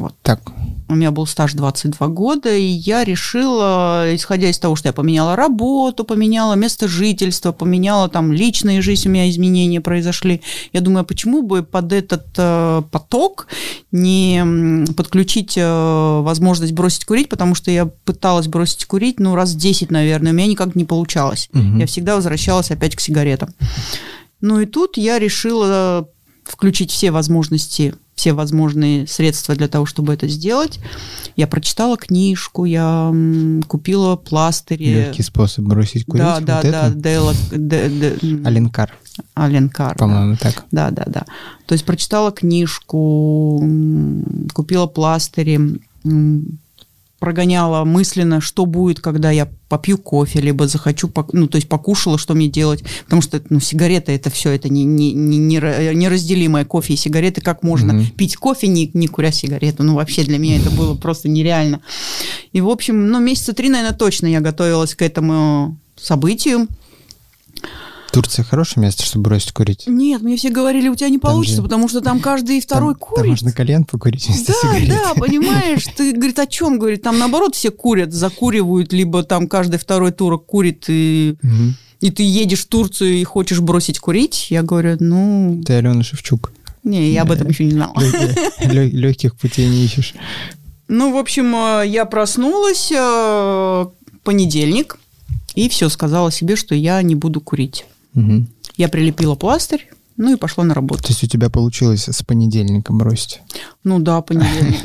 Вот. Так, У меня был стаж 22 года, и я решила, исходя из того, что я поменяла работу, поменяла место жительства, поменяла там личная жизнь, у меня изменения произошли. Я думаю, а почему бы под этот э, поток не подключить э, возможность бросить курить, потому что я пыталась бросить курить, ну, раз 10, наверное, у меня никак не получалось. Мгм. Я всегда возвращалась опять к сигаретам. Ну и тут я решила включить все возможности, все возможные средства для того, чтобы это сделать. Я прочитала книжку, я купила пластыри. легкий способ бросить курить. Да, да, вот да, это? Дейла- Де- Де- Аленкар, Аленкар. да. по-моему, так. Да, да, да. То есть прочитала книжку, купила пластыри, прогоняла мысленно, что будет, когда я попью кофе, либо захочу, ну, то есть покушала, что мне делать. Потому что, ну, сигареты это все, это не, не, не, нера- неразделимое кофе и сигареты. Как можно Мгм. пить кофе, не, не куря сигарету? Ну, вообще для меня это было просто нереально. И, в общем, ну, месяца три, наверное, точно я готовилась к этому событию. Турция хорошее место, чтобы бросить курить. Нет, мне все говорили, у тебя не Там получится, же- потому что там каждый второй там, курит. Там можно колен покурить вместо Да, сигареты. да, понимаешь, ты, говорит, о чем, говорит, там наоборот все курят, закуривают, либо там каждый второй турок курит, и, Мгм. и ты едешь в Турцию и хочешь бросить курить, я говорю, ну, Ты Алена Шевчук. не, я об этом еще не знала. Легких путей не ищешь. Ну, в общем, э, я проснулась э, понедельник, и все, сказала себе, что я не буду курить. Мгм. Я прилепила пластырь, ну и пошла на работу. То есть у тебя получилось с понедельника бросить? Ну да, понедельник.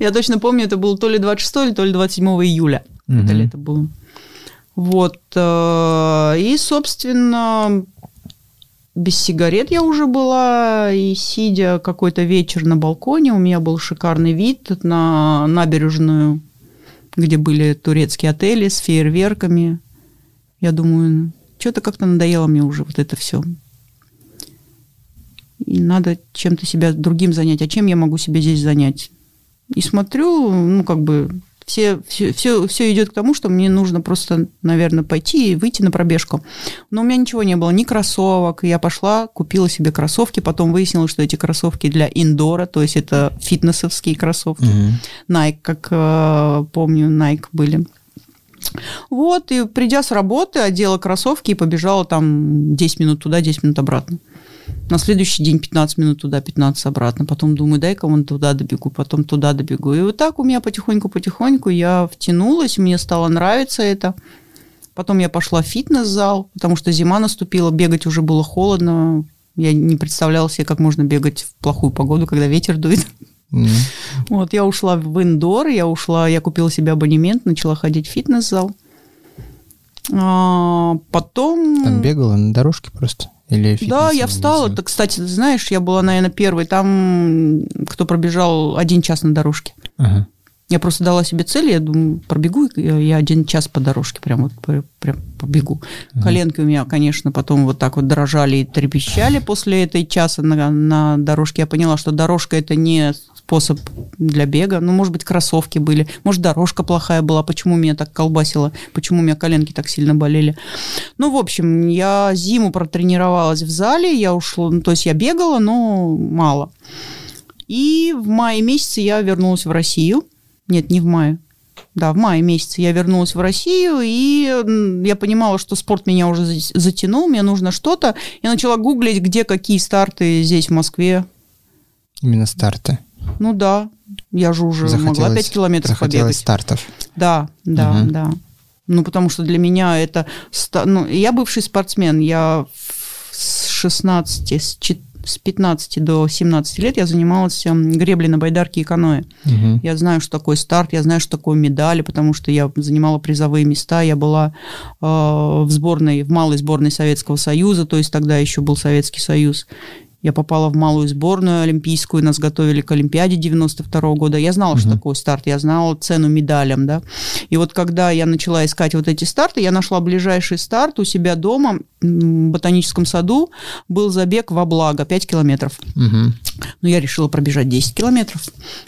Я точно помню, это было то ли 26, то ли 27 июля. Это лето было. Вот. э, И, собственно, без сигарет я уже была, и сидя какой-то вечер на балконе, у меня был шикарный вид на набережную, где были турецкие отели с фейерверками. Я думаю, что-то как-то надоело мне уже вот это все. И надо чем-то себя другим занять. А чем я могу себя здесь занять? И смотрю, ну, как бы все, все, все, все идет к тому, что мне нужно просто, наверное, пойти и выйти на пробежку. Но у меня ничего не было, ни кроссовок. Я пошла, купила себе кроссовки, потом выяснила, что эти кроссовки для индора, то есть это фитнесовские кроссовки. Мгм. Nike, как э, помню, Nike были. Вот, и придя с работы, одела кроссовки и побежала там 10 минут туда, 10 минут обратно. На следующий день 15 минут туда, 15 обратно. Потом думаю, дай-ка вон туда добегу, потом туда добегу. И вот так у меня потихоньку-потихоньку я втянулась, мне стало нравиться это. Потом я пошла в фитнес-зал, потому что зима наступила, бегать уже было холодно. Я не представляла себе, как можно бегать в плохую погоду, когда ветер дует. М. Вот, я ушла в индор, я ушла, я купила себе абонемент, начала ходить в фитнес-зал. А, потом... Там бегала на дорожке просто? Или Да, я встала. Так, кстати, ты знаешь, я была, наверное, первой там, кто пробежал один час на дорожке. Ага. Я просто дала себе цель, я думаю, пробегу, я один час по дорожке прям вот прям побегу. Коленки у меня, конечно, потом вот так вот дрожали и трепещали после этой часа на, на дорожке. Я поняла, что дорожка это не способ для бега. Ну, может быть, кроссовки были, может, дорожка плохая была, почему меня так колбасило, почему у меня коленки так сильно болели. Ну, в общем, я зиму протренировалась в зале, я ушла, ну, то есть я бегала, но мало. И в мае месяце я вернулась в Россию. Нет, не в мае. Да, в мае месяце я вернулась в Россию, и я понимала, что спорт меня уже за- затянул, мне нужно что-то. Я начала гуглить, где какие старты здесь, в Москве. Именно старты. Ну да, я же уже могла 5 километров побегать. стартов. Да, да, Мгм. да. Ну, потому что для меня это... Ну, я бывший спортсмен. Я с 16, с чет- с 15 до 17 лет я занималась м, греблей на байдарке и каноэ. Мгм. Я знаю, что такое старт, я знаю, что такое медали, потому что я занимала призовые места, я была э, в сборной, в малой сборной Советского Союза, то есть тогда еще был Советский Союз. Я попала в малую сборную олимпийскую, нас готовили к Олимпиаде 92 года. Я знала, что Мгм. такое старт, я знала цену медалям, да. И вот когда я начала искать вот эти старты, я нашла ближайший старт у себя дома в ботаническом саду. Был забег во благо, 5 километров. Мгм. Ну, я решила пробежать 10 километров.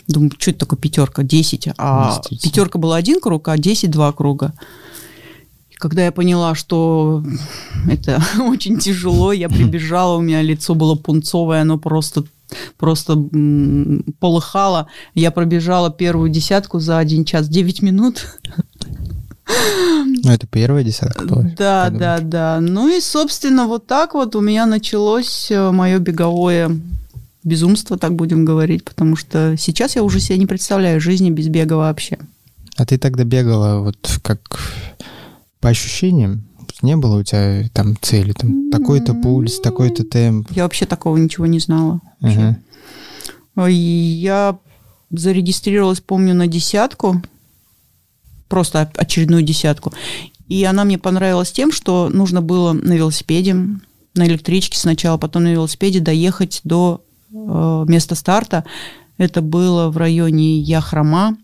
Думаю, что это такое пятерка? 10. А пятерка была один круг, а 10 два круга. И когда я поняла, что это <laughs> очень тяжело, я прибежала, у меня лицо было пунцовое, оно просто просто полыхало. Я пробежала первую десятку за 1 час 9 минут. Ну, это первая десятка была. Да, как да, да. Ну и, собственно, вот так вот у меня началось мое беговое безумство, так будем говорить, потому что сейчас я уже себе не представляю жизни без бега вообще. А ты тогда бегала вот как по ощущениям? Не было у тебя там цели, там такой-то пульс, такой-то темп? Я вообще такого ничего не знала. Ага. И Я зарегистрировалась, помню, на десятку, просто очередную десятку. И она мне понравилась тем, что нужно было на велосипеде, на электричке сначала, потом на велосипеде доехать до э, места старта. Это было в районе Яхрома.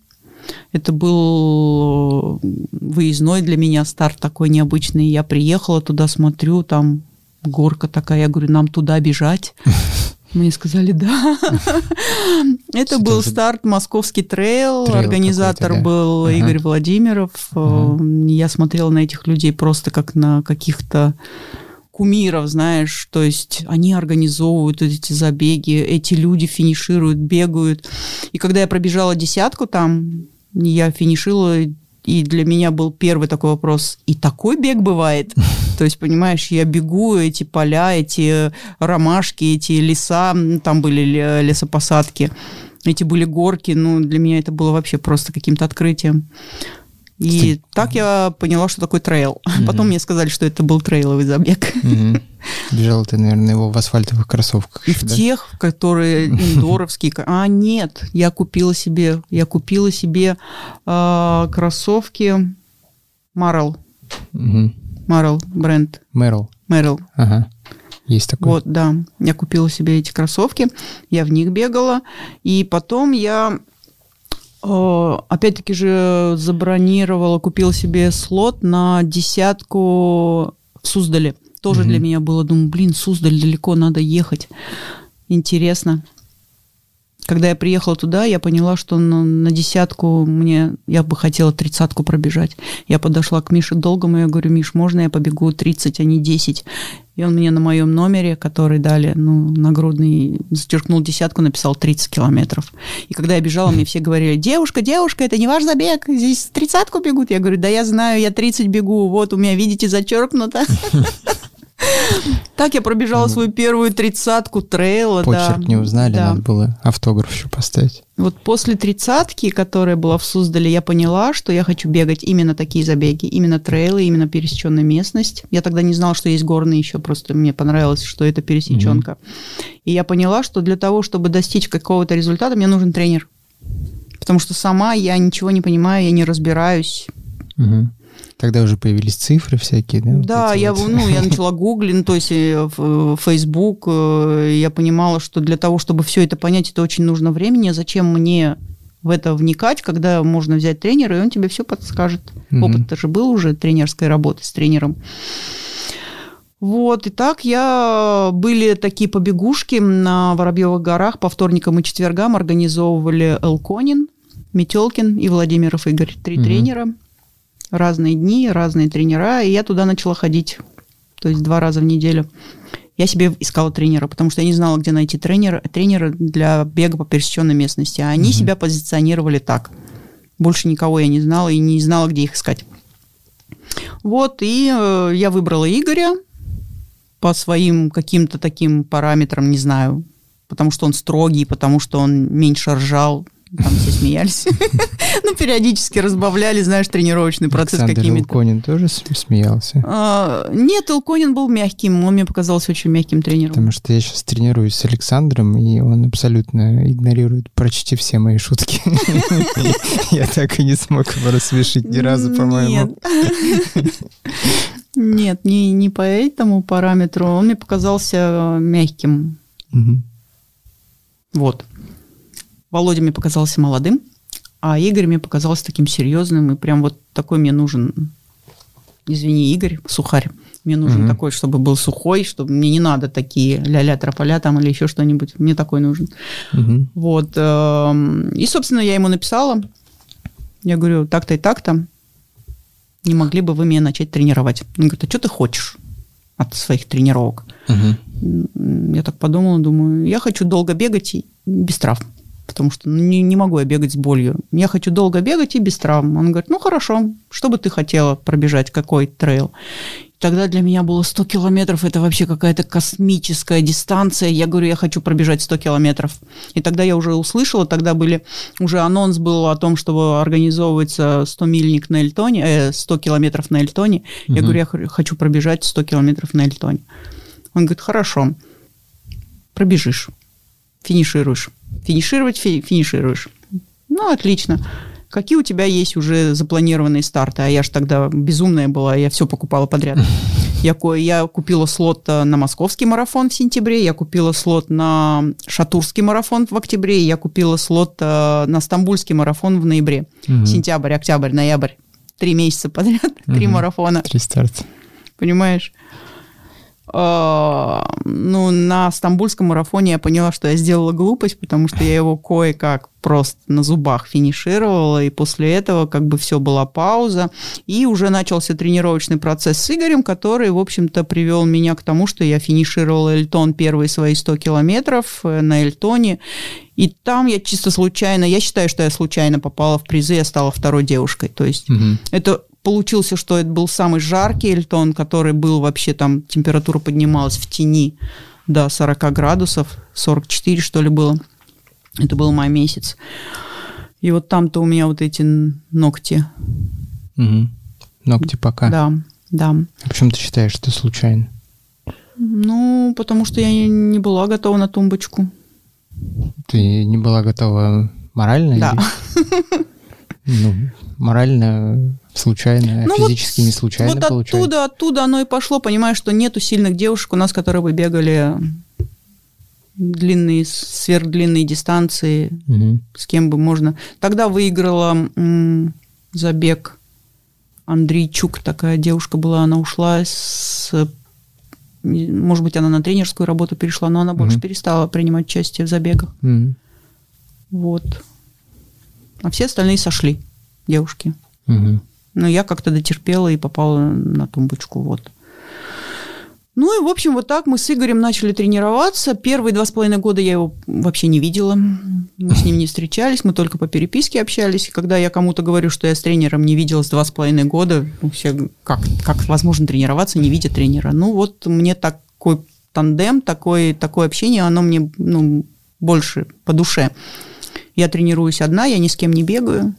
Это был выездной для меня старт такой необычный. Я приехала туда, смотрю, там горка такая. Я говорю, нам туда бежать. <laughs> Мне сказали, да. <laughs> Это был старт Московский трейл. Организатор был. Игорь Владимиров. Ага. Я смотрела на этих людей просто как на каких-то кумиров, знаешь, то есть они организовывают эти забеги, эти люди финишируют, бегают. И когда я пробежала десятку там, я финишила, и для меня был первый такой вопрос, и такой бег бывает? <laughs> То есть, понимаешь, я бегу, эти поля, эти ромашки, эти леса, там были ле- лесопосадки, эти были горки, ну, для меня это было вообще просто каким-то открытием. И Ты- так я поняла, что такое трейл. Потом мне сказали, что это был трейловый забег. Мгм. Бежала ты, наверное, его в асфальтовых кроссовках. И в да? тех, которые <laughs> индоровские. А, нет, я купила себе, я купила себе а, кроссовки Марл, Мгм. Марл бренд, Мэрил. Мэрил. Ага. Есть такой. Вот, да. Я купила себе эти кроссовки, я в них бегала. И потом я э, опять-таки же забронировала, купила себе слот на десятку в Суздале. Тоже Мгм. для меня было, думаю, блин, Суздаль далеко, надо ехать. Интересно. Когда я приехала туда, я поняла, что на, на десятку мне, я бы хотела тридцатку пробежать. Я подошла к Мише Долгому, я говорю, Миш, можно я побегу 30, а не 10? И он мне на моем номере, который дали, ну, нагрудный, зачеркнул десятку, написал 30 километров. И когда я бежала, мне все говорили, девушка, девушка, это не ваш забег, здесь тридцатку бегут. Я говорю, да я знаю, я 30 бегу, вот у меня, видите, зачеркнуто. <laughs> Так я пробежала свою первую тридцатку трейла. Почерк да. не узнали, да. надо было автограф еще поставить. Вот после тридцатки, которая была в Суздале, я поняла, что я хочу бегать именно такие забеги, именно трейлы, именно пересеченная местность. Я тогда не знала, что есть горные еще, просто мне понравилось, что это пересеченка. Mm-hmm. И я поняла, что для того, чтобы достичь какого-то результата, мне нужен тренер. Потому что сама я ничего не понимаю, я не разбираюсь. Тогда уже появились цифры всякие, да? Да, вот я, вот. ну, я <laughs> начала гуглить, то есть в Facebook, я понимала, что для того, чтобы все это понять, это очень нужно времени. Зачем мне в это вникать, когда можно взять тренера, и он тебе все подскажет. Mm-hmm. Опыт-то же был уже тренерской работы с тренером. Вот, и так я... Были такие побегушки на Воробьевых горах по вторникам и четвергам организовывали Элконин, Метелкин и Владимиров Игорь. Три mm-hmm. тренера разные дни, разные тренера, и я туда начала ходить, то есть два раза в неделю. Я себе искала тренера, потому что я не знала, где найти тренера, тренера для бега по пересеченной местности. А они mm-hmm. себя позиционировали так. Больше никого я не знала и не знала, где их искать. Вот, и э, я выбрала Игоря по своим каким-то таким параметрам, не знаю, потому что он строгий, потому что он меньше ржал, там все смеялись. <laughs> ну, периодически разбавляли, знаешь, тренировочный процесс какими-то. Илконин тоже смеялся? А, нет, Илконин был мягким, он мне показался очень мягким тренером. Потому что я сейчас тренируюсь с Александром, и он абсолютно игнорирует почти все мои шутки. <laughs> Я так и не смог его рассмешить ни разу, по-моему. <laughs> Нет, не, не по этому параметру. Он мне показался мягким. Вот. Володя мне показался молодым, а Игорь мне показался таким серьезным, и прям вот такой мне нужен, извини, Игорь, сухарь. Мне нужен угу. такой, чтобы был сухой, чтобы мне не надо такие ля-ля трополя там или еще что-нибудь. Мне такой нужен. Угу. Вот. Эм, и, собственно, я ему написала. Я говорю, так-то и так-то. Не могли бы вы меня начать тренировать? Он говорит, а что ты хочешь от своих тренировок? Угу. Я так подумала, думаю, я хочу долго бегать и без травм потому что ну, не, не могу я бегать с болью. Я хочу долго бегать и без травм. Он говорит, ну хорошо, что бы ты хотела пробежать, какой трейл? Тогда для меня было 100 километров, это вообще какая-то космическая дистанция. Я говорю, я хочу пробежать 100 километров. И тогда я уже услышала, тогда были, уже анонс был о том, что организовывается 100-мильник на Эльтоне, э, 100 километров на Эльтоне. Угу. Я говорю, я хочу пробежать 100 километров на Эльтоне. Он говорит, хорошо, пробежишь, финишируешь финишировать фи- финишируешь. Ну, отлично. Какие у тебя есть уже запланированные старты? А я же тогда безумная была, я все покупала подряд. <laughs> Я, я купила слот э, на московский марафон в сентябре, я купила слот на шатурский марафон в октябре, я купила слот э, на стамбульский марафон в ноябре. Угу. Сентябрь, октябрь, ноябрь. Три месяца подряд, угу. три марафона. Три старта. Понимаешь? Uh, ну, на стамбульском марафоне я поняла, что я сделала глупость, потому что я его кое-как просто на зубах финишировала, и после этого как бы все была пауза, и уже начался тренировочный процесс с Игорем, который, в общем-то, привел меня к тому, что я финишировала Эльтон первые свои 100 километров э, на Эльтоне, и там я чисто случайно, я считаю, что я случайно попала в призы, я стала второй девушкой, то есть угу. это получился, что это был самый жаркий Эльтон, который был вообще там, температура поднималась в тени до 40 градусов, 44 что ли было. Это был май месяц. И вот там-то у меня вот эти ногти. Угу. Ногти пока. Да, да. А почему ты считаешь, что случайно? Ну, потому что я не была готова на тумбочку. Ты не была готова морально? Да. Или? <laughs> Ну, морально случайно, ну физически вот, не случайно вот получается. оттуда, оттуда оно и пошло, понимаешь, что нету сильных девушек у нас, которые бы бегали длинные, сверхдлинные дистанции, угу. с кем бы можно. Тогда выиграла м, забег Андрейчук, такая девушка была, она ушла с может быть, она на тренерскую работу перешла, но она больше угу. перестала принимать участие в забегах. Угу. Вот. А все остальные сошли, девушки. Мгм. Но я как-то дотерпела и попала на тумбочку, вот. Ну и, в общем, вот так мы с Игорем начали тренироваться. Первые два с половиной года я его вообще не видела. Мы с ним не встречались, мы только по переписке общались. Когда я кому-то говорю, что я с тренером не виделась два с половиной года, ну, все как, как возможно тренироваться, не видя тренера? Ну вот мне такой тандем, такое, такое общение, оно мне ну, больше по душе. Я тренируюсь одна, я ни с кем не бегаю.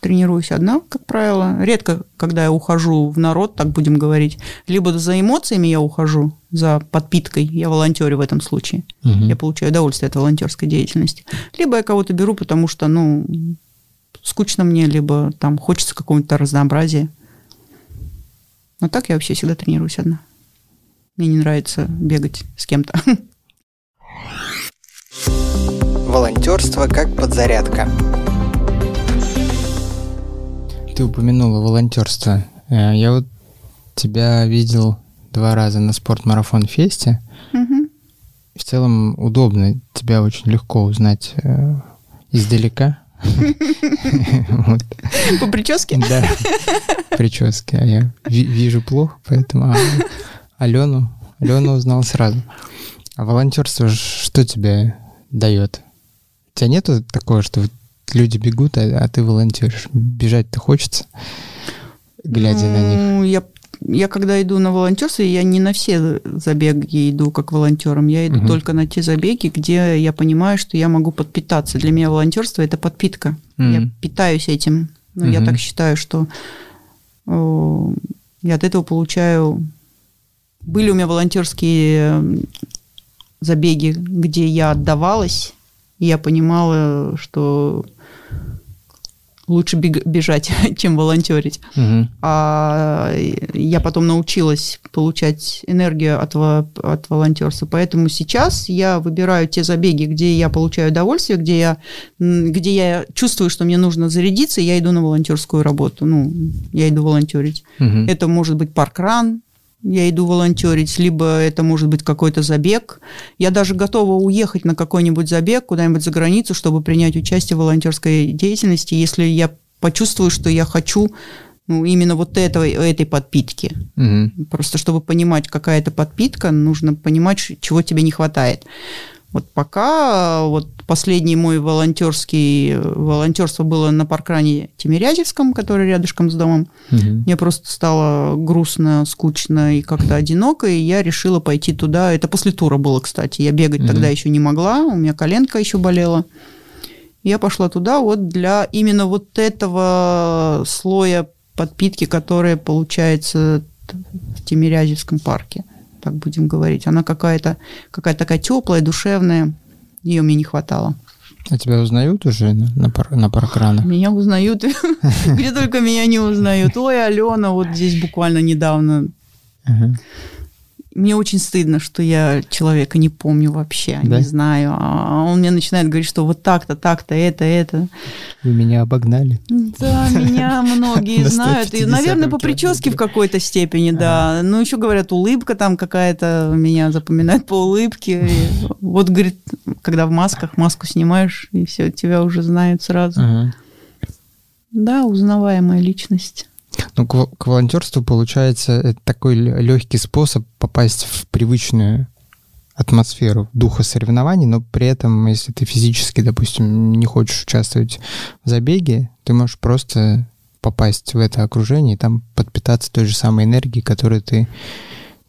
Тренируюсь одна, как правило. Редко, когда я ухожу в народ, так будем говорить. Либо за эмоциями я ухожу, за подпиткой. Я волонтерю в этом случае. Мгм. Я получаю удовольствие от волонтерской деятельности. Либо я кого-то беру, потому что, ну, скучно мне, либо там хочется какого-то разнообразия. Но так я вообще всегда тренируюсь одна. Мне не нравится бегать с кем-то. Волонтерство как подзарядка. Ты упомянула волонтерство. Э, Я вот тебя видел два раза на спортмарафон фесте. Мгм. В целом удобно, тебя очень легко узнать э, издалека. <laughs> По прическе? <laughs> Да, прически. А я ви- вижу плохо, поэтому а, Алену, Алену узнал сразу. А волонтерство что тебе дает? У тебя нету такого, что люди бегут, а, а ты волонтеришь? Бежать-то хочется, глядя на них. Ну, Я, я когда иду на волонтерство, я не на все забеги иду как волонтером. Я иду Мгм. только на те забеги, где я понимаю, что я могу подпитаться. Для меня волонтерство это подпитка. Я Мгм. питаюсь этим. Ну, я Мгм. так считаю, что э, я от этого получаю. Были у меня волонтерские э, забеги, где я отдавалась, и я понимала, что лучше бежать, <laughs> чем волонтерить. Мгм. А я потом научилась получать энергию от, от волонтерства. Поэтому сейчас я выбираю те забеги, где я получаю удовольствие, где я, где я чувствую, что мне нужно зарядиться, и я иду на волонтерскую работу. Ну, я иду волонтерить. Мгм. Это может быть паркран, я иду волонтерить, либо это может быть какой-то забег. Я даже готова уехать на какой-нибудь забег куда-нибудь за границу, чтобы принять участие в волонтерской деятельности, если я почувствую, что я хочу ну, именно вот этого, этой подпитки. Мгм. Просто чтобы понимать, какая это подпитка, нужно понимать, чего тебе не хватает. Вот пока вот последний мой волонтерский волонтерство было на паркране Тимирязевском, который рядышком с домом. Мгм. Мне просто стало грустно, скучно и как-то одиноко, и я решила пойти туда. Это после тура было, кстати. Я бегать Мгм. тогда еще не могла, у меня коленка еще болела. Я пошла туда вот для именно вот этого слоя подпитки, которая получается в Тимирязевском парке, так будем говорить. Она какая-то какая такая теплая, душевная. Ее мне не хватало. А тебя узнают уже на, на, пар- на паркранах? Меня узнают, <laughs> где только меня не узнают. Ой, Алена, вот здесь буквально недавно. Мне очень стыдно, что я человека не помню вообще, Да? не знаю. А он мне начинает говорить, что вот так-то, так-то, это, это. Вы меня обогнали. Да, меня <laughs> многие На знают. И, 150 наверное, по прическе в какой-то степени, да. Ну, еще говорят, улыбка там какая-то меня запоминает по улыбке. <laughs> Вот, говорит, когда в масках маску снимаешь, и все, тебя уже знают сразу. Да, узнаваемая личность. Ну, к, во- к волонтерству, получается, это такой легкий способ попасть в привычную атмосферу духа соревнований, но при этом, если ты физически, допустим, не хочешь участвовать в забеге, ты можешь просто попасть в это окружение и там подпитаться той же самой энергией, которую ты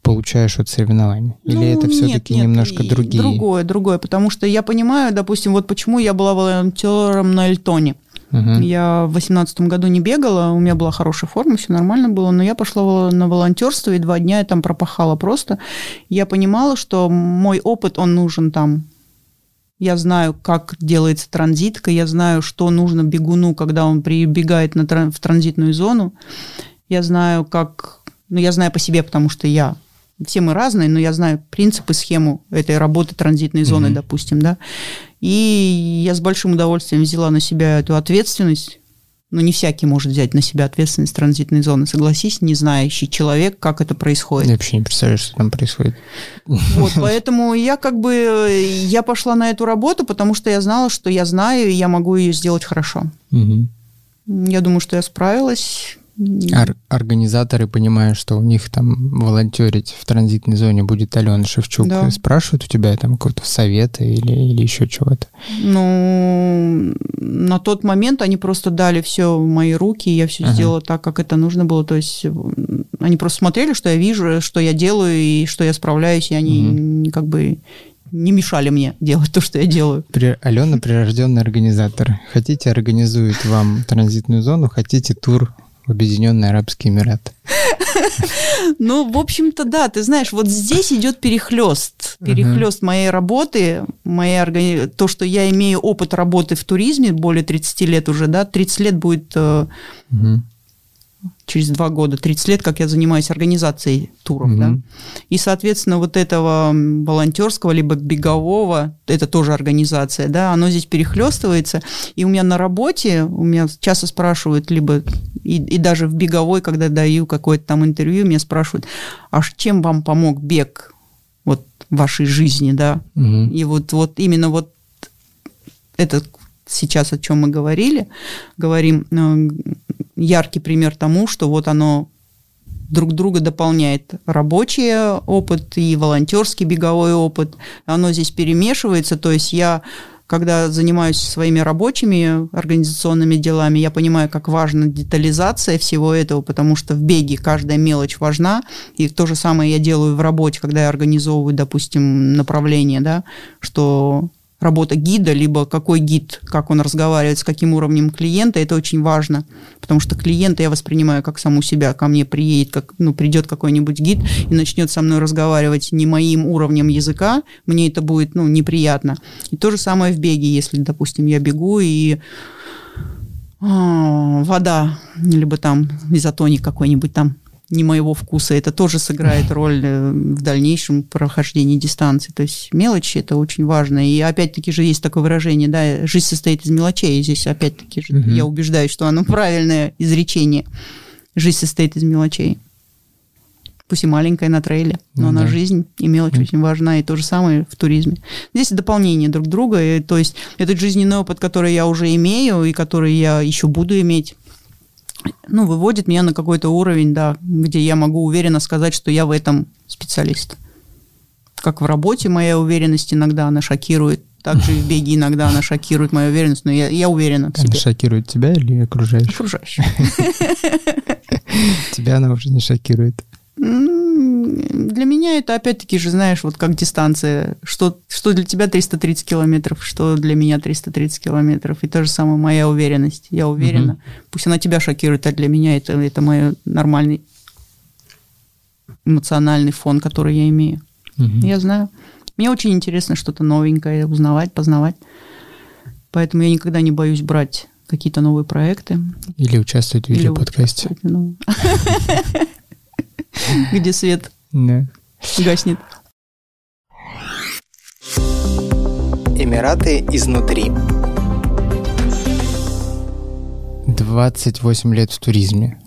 получаешь от соревнований. Или Ну, это все-таки немножко другие? Другое, другое, потому что я понимаю, допустим, вот почему я была волонтером на Эльтоне. Мгм. Я в восемнадцатом году не бегала, у меня была хорошая форма, все нормально было, но я пошла на волонтерство, и два дня я там пропахала просто. Я понимала, что мой опыт, он нужен там. Я знаю, как делается транзитка, я знаю, что нужно бегуну, когда он прибегает на в транзитную зону. Я знаю, как... Ну, я знаю по себе, потому что я... Все мы разные, но я знаю принципы, схему этой работы транзитной зоны, Мгм. допустим, да. И я с большим удовольствием взяла на себя эту ответственность. ну, не всякий может взять на себя ответственность транзитной зоны. Согласись, не знающий человек, как это происходит. Я вообще не представляю, что там происходит. Вот, <laughs> поэтому я как бы, я пошла на эту работу, потому что я знала, что я знаю, и я могу ее сделать хорошо. Угу. Я думаю, что я справилась. Ор- организаторы, понимая, что у них там волонтерить в транзитной зоне будет Алена Шевчук, Да. спрашивают у тебя там какого-то совета или, или еще чего-то? Ну, на тот момент они просто дали все в мои руки, и я все Ага. сделала так, как это нужно было. То есть м, они просто смотрели, что я вижу, что я делаю, и что я справляюсь, и они м, как бы не мешали мне <laughs> делать то, что я делаю. При... Алена прирожденный организатор. Хотите, организует вам транзитную зону, хотите тур в Объединенные Арабские Эмираты. <laughs> Ну, в общем-то, да, ты знаешь, вот здесь идет перехлест. Перехлест моей работы, моей органи... то, что я имею опыт работы в туризме более 30 лет уже, да, 30 лет будет э. Через два года, 30 лет, как я занимаюсь организацией туров, Мгм. да. И, соответственно, вот этого волонтерского либо бегового, это тоже организация, да, оно здесь перехлестывается. И у меня на работе, у меня часто спрашивают, либо и, и даже в беговой, когда даю какое-то там интервью, меня спрашивают, а чем вам помог бег вот в вашей жизни, да? Мгм. И вот, вот именно вот это сейчас, о чем мы говорили, говорим, э, яркий пример тому, что вот оно друг друга дополняет. Рабочий опыт и волонтерский беговой опыт. Оно здесь перемешивается, то есть я когда занимаюсь своими рабочими организационными делами, я понимаю, как важна детализация всего этого, потому что в беге каждая мелочь важна, и то же самое я делаю в работе, когда я организовываю, допустим, направление, да, что работа гида, либо какой гид, как он разговаривает, с каким уровнем клиента, это очень важно, потому что клиента я воспринимаю как саму себя, ко мне приедет, как, ну, придет какой-нибудь гид и начнет со мной разговаривать не моим уровнем языка, мне это будет, ну, неприятно. И то же самое в беге, если, допустим, я бегу и а, вода, либо там изотоник какой-нибудь там не моего вкуса, это тоже сыграет роль э, в дальнейшем прохождении дистанции. То есть мелочи это очень важно. И опять-таки же есть такое выражение, да, жизнь состоит из мелочей. И здесь опять-таки же Мгм. я убеждаюсь, что оно правильное изречение. Жизнь состоит из мелочей. Пусть и маленькая на трейле, но Ну она жизнь, и мелочь Мгм. очень важна, и то же самое в туризме. Здесь дополнение друг друга, и, то есть этот жизненный опыт, который я уже имею, и который я еще буду иметь, ну, выводит меня на какой-то уровень, да, где я могу уверенно сказать, что я в этом специалист. Как в работе моя уверенность иногда она шокирует, также и в беге иногда она шокирует мою уверенность, но я, я уверена в Она себе. шокирует тебя или окружающих? Окружающих. <laughs> Тебя она уже не шокирует. Для меня это опять-таки же, знаешь, вот как дистанция. Что, что для тебя 330 километров, что для меня 330 километров. И то же самое моя уверенность. Я уверена. Мгм. Пусть она тебя шокирует, а для меня это, это мой нормальный эмоциональный фон, который я имею. Мгм. Я знаю. Мне очень интересно что-то новенькое узнавать, познавать. Поэтому я никогда не боюсь брать какие-то новые проекты. Или участвовать в видеоподкасте. ну, <laughs> <laughs> Где свет гаснет. Эмираты изнутри. 28 лет в туризме.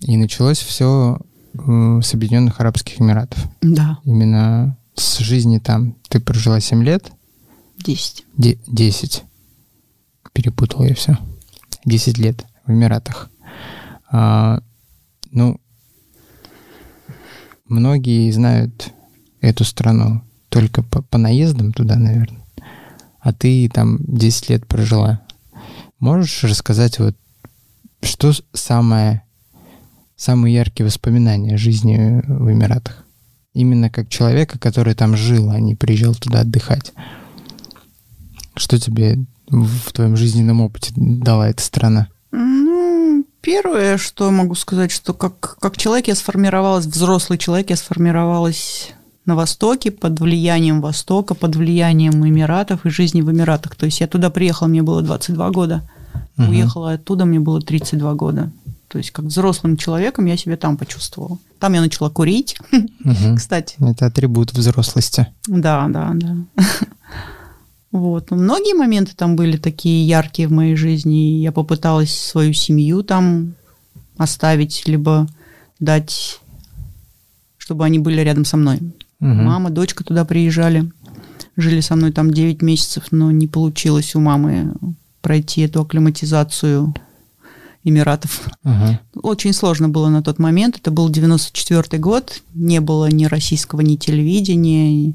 И началось все с Объединенных Арабских Эмиратов. Да, Именно с жизни там. Ты прожила 7 лет? 10. Де- 10. Перепутал я все. 10 лет в Эмиратах. А, ну, многие знают эту страну только по, по наездам туда, наверное. А ты там 10 лет прожила. Можешь рассказать вот, что самое, самые яркие воспоминания жизни в Эмиратах? Именно как человека, который там жил, а не приезжал туда отдыхать. Что тебе в твоем жизненном опыте дала эта страна? Ну, первое, что могу сказать, что как, как человек я сформировалась, взрослый человек я сформировалась на Востоке, под влиянием Востока, под влиянием Эмиратов и жизни в Эмиратах. То есть я туда приехала, мне было 22 года, Мгм. уехала оттуда, мне было 32 года. То есть как взрослым человеком я себя там почувствовала. Там я начала курить, Мгм. <laughs> кстати. Это атрибут взрослости. Да, да, да. <laughs> Вот. Но многие моменты там были такие яркие в моей жизни. Я попыталась свою семью там оставить, либо дать, чтобы они были рядом со мной. Угу. Мама, дочка туда приезжали, жили со мной там 9 месяцев, но не получилось у мамы пройти эту акклиматизацию Эмиратов. Ага. Очень сложно было на тот момент. Это был 94 год. Не было ни российского, ни телевидения,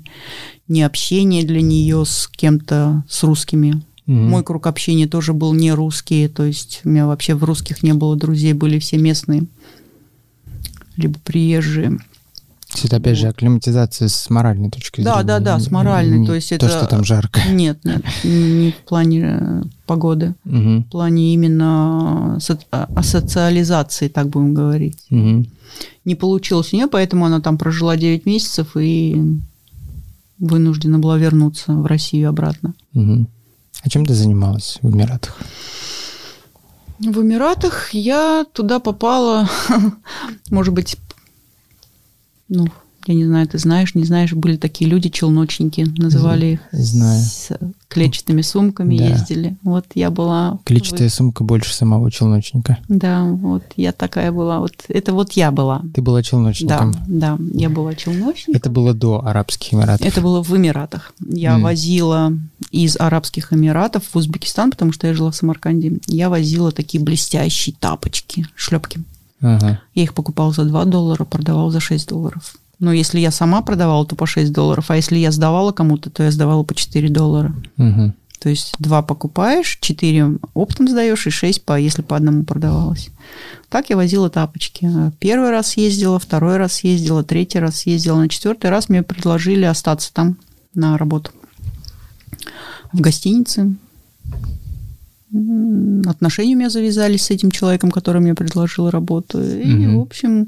ни общения для нее с кем-то, с русскими. Мгм. Мой круг общения тоже был не русский. То есть у меня вообще в русских не было друзей. Были все местные, либо приезжие. То есть это опять же акклиматизация с моральной точки Да, зрения. да, да, с моральной, Не то есть то, это- что там жарко. <laughs> Нет, нет, не в плане э, погоды. Мгм. В плане именно со- а- асоциализации, так будем говорить. Мгм. не получилось у нее, поэтому она там прожила 9 месяцев и вынуждена была вернуться в Россию обратно. Мгм. А чем ты занималась в Эмиратах? В Эмиратах я туда попала, <laughs> может быть, ну, я не знаю, ты знаешь, не знаешь, были такие люди, челночники, называли их. Знаю. С клетчатыми сумками Да. ездили. Вот я была... Клетчатая сумка больше самого челночника. Да, вот я такая была. Вот это вот я была. Ты была Да, челночником. да, я была челночником. Это было до Арабских Эмиратов. Это было в Эмиратах. Я М. возила из Арабских Эмиратов в Узбекистан, потому что я жила в Самарканде. Я возила такие блестящие тапочки, шлепки. Ага. Я их покупала за 2 доллара, продавала за 6 долларов. Но если я сама продавала, то по 6 долларов, а если я сдавала кому-то, то я сдавала по 4 доллара. Мгм. То есть два покупаешь, 4 оптом сдаешь и 6, по, если по одному продавалось. Так я возила тапочки. Первый раз ездила, второй раз ездила, третий раз ездила. На четвертый раз мне предложили остаться там на работу. В гостинице. Отношения у меня завязались с этим человеком, который мне предложил работу. И, Мгм. в общем,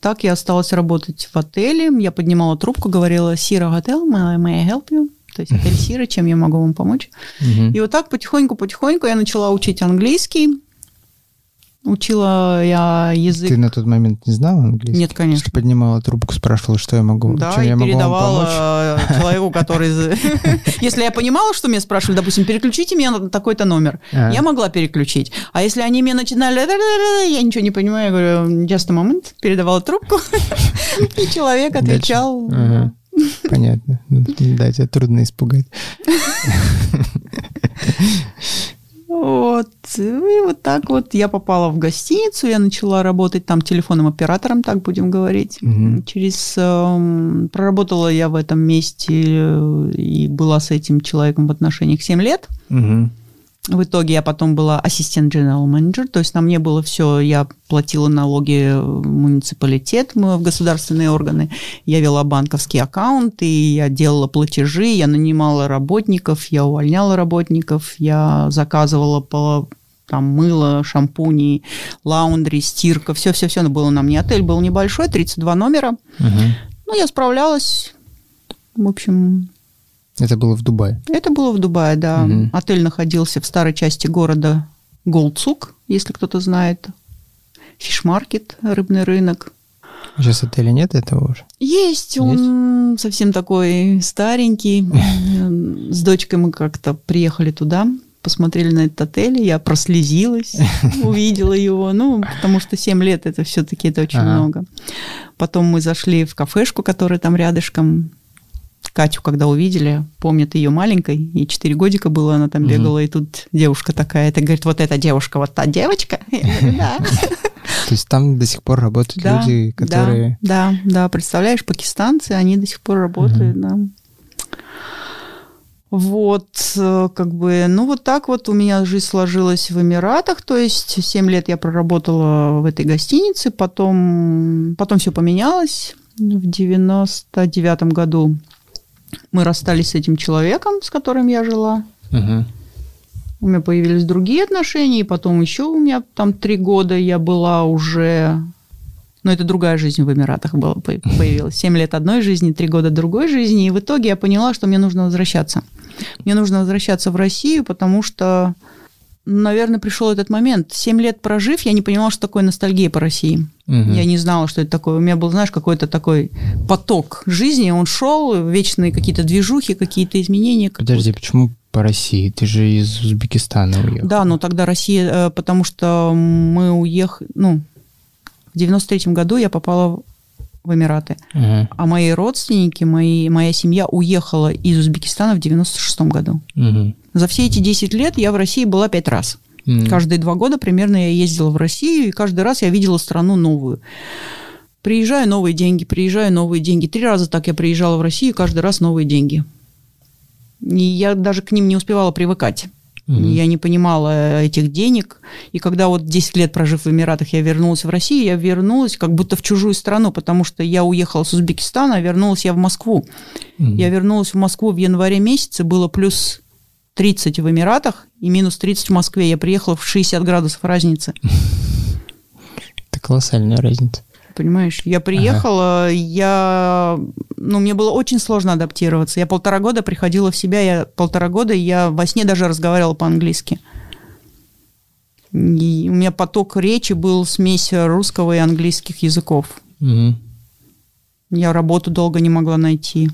так я осталась работать в отеле. Я поднимала трубку, говорила, Сира Hotel, may I- may I help you? То есть отель <laughs> Сира, чем я могу вам помочь? Мгм. И вот так потихоньку-потихоньку я начала учить английский. Учила я язык. Ты на тот момент не знала английский? Нет, конечно. Что поднимала трубку, спрашивала, что я могу, Да, чем я могу вам помочь? передавала человеку, который... <laughs> Если я понимала, что меня спрашивали, допустим, переключите меня на такой-то номер, А. я могла переключить. А если они мне начинали... <laughs> Я ничего не понимаю, я говорю, just a moment, передавала трубку, <laughs> и человек отвечал. Понятно. Ну, Да, тебя трудно испугать. Вот. И вот так вот я попала в гостиницу, я начала работать там телефонным оператором, так будем говорить. Мгм. Через... эм, проработала я в этом месте э, и была с этим человеком в отношениях 7 лет. Мгм. В итоге я потом была ассистент general менеджер, то есть на мне было все, я платила налоги в муниципалитет, мы в государственные органы, я вела банковский аккаунт, и я делала платежи, я нанимала работников, я увольняла работников, я заказывала по там мыло, шампуни, лаундри, стирка, все-все-все было на мне. Отель был небольшой, 32 номера. Мгм. Ну, я справлялась. В общем, Это было в Дубае. это было в Дубае, да. Мгм. Отель находился в старой части города Голцук, если кто-то знает. Фишмаркет, рыбный рынок. Сейчас отеля нет этого уже? Есть, он совсем такой старенький. <laughs> С дочкой мы как-то приехали туда, посмотрели на этот отель, я прослезилась, <laughs> увидела его. Ну, потому что 7 лет это все-таки это очень Ага. много. Потом мы зашли в кафешку, которая там рядышком. Катю, когда увидели, помнят ее маленькой, ей 4 годика было, она там бегала, и тут девушка такая, это говорит, вот эта девушка, вот та девочка. <laughs> То есть там до сих пор работают люди, которые... Да, да, да, представляешь, пакистанцы, они до сих пор работают, да. Вот, э, как бы, ну вот так вот у меня жизнь сложилась в Эмиратах, то есть 7 лет я проработала в этой гостинице, потом, потом все поменялось. В 99 году мы расстались с этим человеком, с которым я жила. Мгм. У меня появились другие отношения, и потом еще у меня там три года я была уже... Но это другая жизнь в Эмиратах была, по- <laughs> появилась. Семь лет одной жизни, три года другой жизни. И в итоге я поняла, что мне нужно возвращаться. Мне нужно возвращаться в Россию, потому что, наверное, пришел этот момент. Семь лет прожив, я не понимала, что такое ностальгия по России. Мгм. Я не знала, что это такое. У меня был, знаешь, какой-то такой поток жизни. Он шел, вечные какие-то движухи, какие-то изменения. Подожди, почему по России? Ты же из Узбекистана уехал. Да, но тогда Россия, э, потому что мы уехали, ну, в 93 году я попала в Эмираты. Ага. А мои родственники, мои, моя семья уехала из Узбекистана в 96 году. Мгм. За все эти 10 лет я в России была 5 раз. М. Каждые два года примерно я ездила в Россию, и каждый раз я видела страну новую. Приезжаю, новые деньги, приезжаю, новые деньги. Три раза так я приезжала в Россию, каждый раз новые деньги. И я даже к ним не успевала привыкать. Мгм. Я не понимала этих денег. И когда вот 10 лет прожив в Эмиратах, я вернулась в Россию, я вернулась как будто в чужую страну, потому что я уехала с Узбекистана, а вернулась я в Москву. Мгм. Я вернулась в Москву в январе месяце, было плюс 30 в Эмиратах и минус 30 в Москве. Я приехала в 60 градусов разницы. <laughs> Это колоссальная разница. Понимаешь, я приехала, я, ну, мне было очень сложно адаптироваться. Я полтора года приходила в себя, я полтора года я во сне даже разговаривала по-английски. И у меня поток речи был смесь русского и английских языков. Мгм. Я работу долго не могла найти.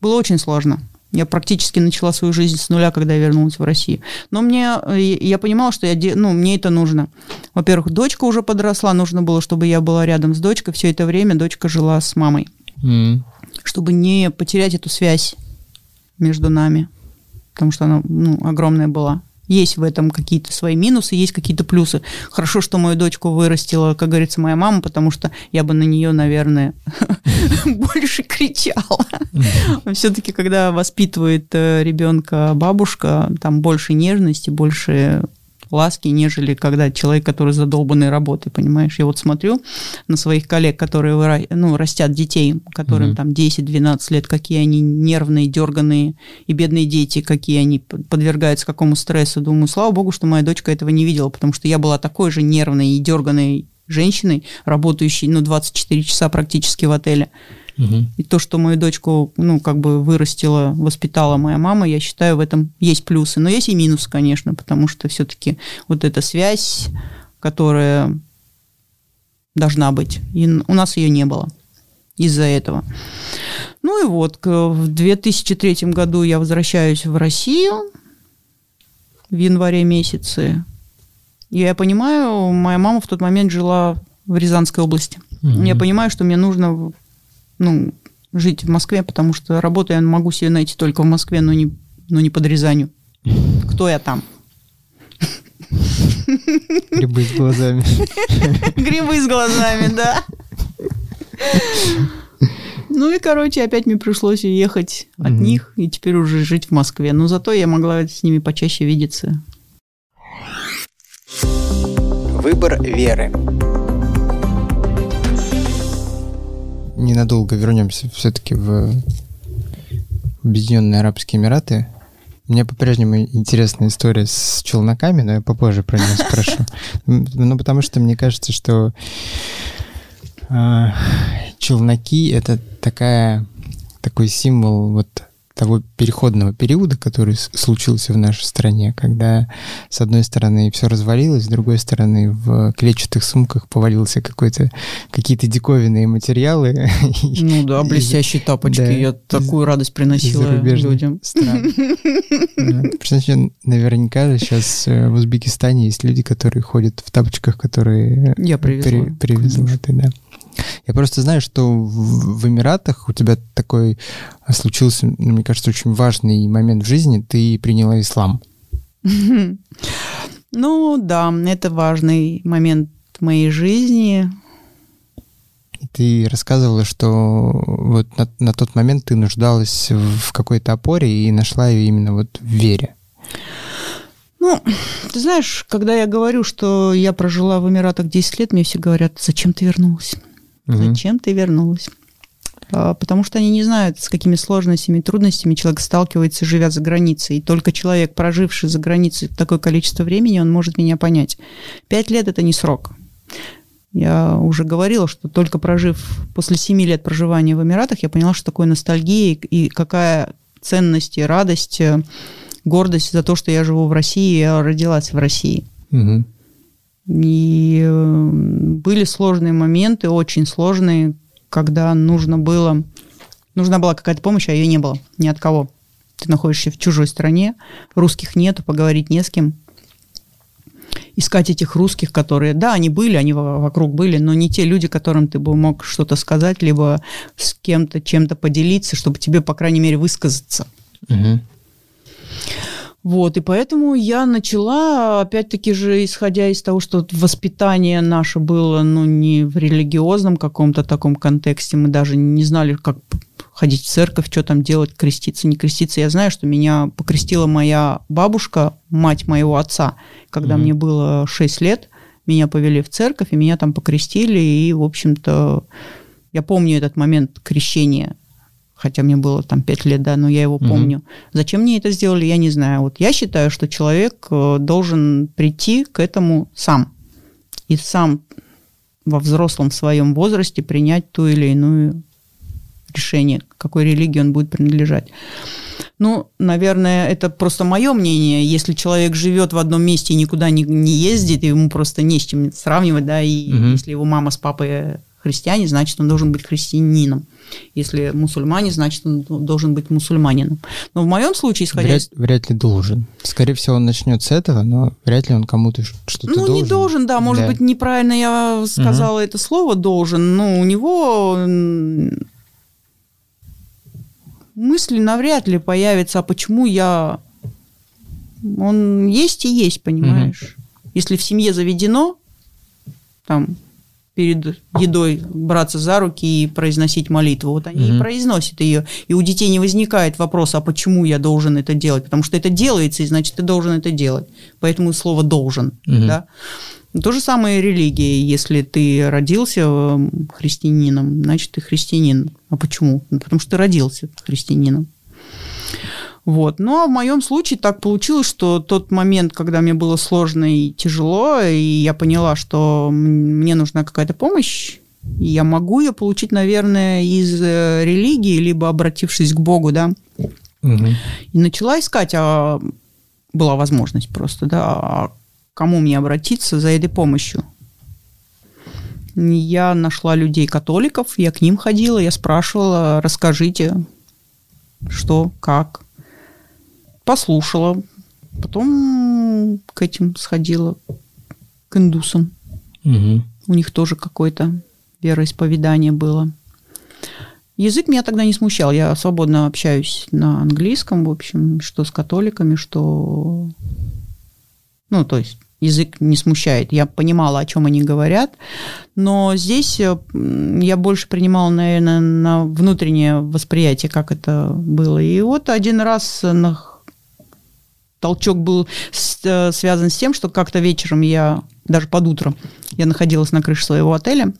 Было очень сложно. Я практически начала свою жизнь с нуля, когда я вернулась в Россию. Но мне, э, я понимала, что я, ну, мне это нужно. Во-первых, дочка уже подросла, нужно было, чтобы я была рядом с дочкой. Все это время дочка жила с мамой, М. чтобы не потерять эту связь между нами, потому что она ну, огромная была. Есть в этом какие-то свои минусы, есть какие-то плюсы. Хорошо, что мою дочку вырастила, как говорится, моя мама, потому что я бы на нее, наверное, <laughs> больше кричала. Все-таки, когда воспитывает э, ребенка бабушка, там больше нежности, больше ласки, нежели когда человек, который задолбанный работой, понимаешь? Я вот смотрю на своих коллег, которые ну, растят детей, которым Мгм. там 10-12 лет, какие они нервные, дерганые, и бедные дети, какие они подвергаются какому стрессу. Думаю, слава богу, что моя дочка этого не видела, потому что я была такой же нервной и дерганой женщиной, работающей, ну, 24 часа практически в отеле. И то, что мою дочку, ну, как бы вырастила, воспитала моя мама, я считаю, в этом есть плюсы. Но есть и минусы, конечно, потому что все-таки вот эта связь, которая должна быть, и у нас ее не было из-за этого. Ну и вот, в 2003 году я возвращаюсь в Россию в январе месяце. И я понимаю, моя мама в тот момент жила в Рязанской области. Мгм. Я понимаю, что мне нужно ну, жить в Москве, потому что работу я могу себе найти только в Москве, но не, но не под Рязанью. Кто я там? Грибы с глазами. Грибы с глазами, да. Ну и, короче, опять мне пришлось уехать от Мгм. них и теперь уже жить в Москве. Но зато я могла с ними почаще видеться. Выбор веры. Ненадолго вернемся все-таки в Объединенные Арабские Эмираты. Меня по-прежнему интересная история с челноками, но я попозже про нее спрошу. <laughs> Ну, потому что мне кажется, что а, челноки — это такая, такой символ вот того переходного периода, который случился в нашей стране, когда с одной стороны все развалилось, с другой стороны в клетчатых сумках повалился какой-то какие-то диковинные материалы. Ну <laughs> да, блестящие тапочки. да, Я такую радость приносила людям. <laughs> что наверняка сейчас э, в Узбекистане есть люди, которые ходят в тапочках, которые Я привезла. при- привезла ты, да. Я просто знаю, что в, в Эмиратах у тебя такой случился, ну, мне кажется, очень важный момент в жизни. Ты приняла ислам. <laughs> Ну да, это важный момент моей жизни. Ты рассказывала, что вот на, на тот момент ты нуждалась в какой-то опоре и нашла ее именно вот в вере. Ну, ты знаешь, когда я говорю, что я прожила в Эмиратах 10 лет, мне все говорят, зачем ты вернулась? Мгм. Зачем ты вернулась? А, Потому что они не знают, с какими сложностями и трудностями человек сталкивается, живя за границей. И только человек, проживший за границей такое количество времени, он может меня понять. Пять лет – это не срок. Я уже говорила, что только прожив, после семи лет проживания в Эмиратах, я поняла, что такое ностальгия и какая ценность и радость, э, гордость за то, что я живу в России, я родилась в России. Мгм. И э, были сложные моменты, очень сложные, когда нужно было, нужна была какая-то помощь, а ее не было ни от кого. ты находишься в чужой стране, русских нету, поговорить не с кем. Искать этих русских, которые, да, они были, они вокруг были, но не те люди, которым ты бы мог что-то сказать, либо с кем-то чем-то поделиться, чтобы тебе, по крайней мере, высказаться. Угу. Вот, и поэтому я начала, опять-таки же, исходя из того, что воспитание наше было, ну, не в религиозном каком-то таком контексте, мы даже не знали, как ходить в церковь, что там делать, креститься, не креститься. Я знаю, что меня покрестила моя бабушка, мать моего отца, когда mm-hmm. мне было 6 лет. Меня повели в церковь, и меня там покрестили, и, в общем-то, я помню этот момент крещения хотя мне было там 5 лет, да, но я его помню. Угу. Зачем мне это сделали, я не знаю. Вот я считаю, что человек э, должен прийти к этому сам. И сам во взрослом своем возрасте принять ту или иную решение, какой религии он будет принадлежать. Ну, наверное, это просто мое мнение. Если человек живет в одном месте и никуда не, не ездит, ему просто не с чем сравнивать, да, и угу. если его мама с папой христиане, значит, он должен быть христианином. Если мусульмане, значит, он должен быть мусульманином. Но в моем случае, исходя вряд, вряд ли должен. Скорее всего, он начнет с этого, но вряд ли он кому-то что-то ну, должен. Ну, не должен, да. Может да. быть, неправильно я сказала угу. это слово «должен», но у него мысли навряд ли появятся, а почему я... Он есть и есть, понимаешь? Угу. Если в семье заведено, там, перед едой браться за руки и произносить молитву. Вот они угу. и произносят ее. И у детей не возникает вопроса, а почему я должен это делать? Потому что это делается, и значит, ты должен это делать. Поэтому слово «должен». Угу. Да? То же самое и религия. Если ты родился христианином, значит, ты христианин. А почему? Ну, потому что ты родился христианином. Вот. Ну, а в моем случае так получилось, что тот момент, когда мне было сложно и тяжело, и я поняла, что мне нужна какая-то помощь, и я могу ее получить, наверное, из э, религии, либо обратившись к Богу, да. Угу. И начала искать, а была возможность просто, да, а кому мне обратиться за этой помощью. Я нашла людей-католиков, я к ним ходила, я спрашивала, расскажите, что, как послушала, потом к этим сходила, к индусам. Угу. У них тоже какое-то вероисповедание было. Язык меня тогда не смущал. Я свободно общаюсь на английском, в общем, что с католиками, что... Ну, то есть язык не смущает. Я понимала, о чем они говорят, но здесь э, я больше принимала, наверное, на внутреннее восприятие, как это было. И вот один раз на толчок был э, связан с тем, что как-то вечером я, даже под утро, я находилась на крыше своего отеля,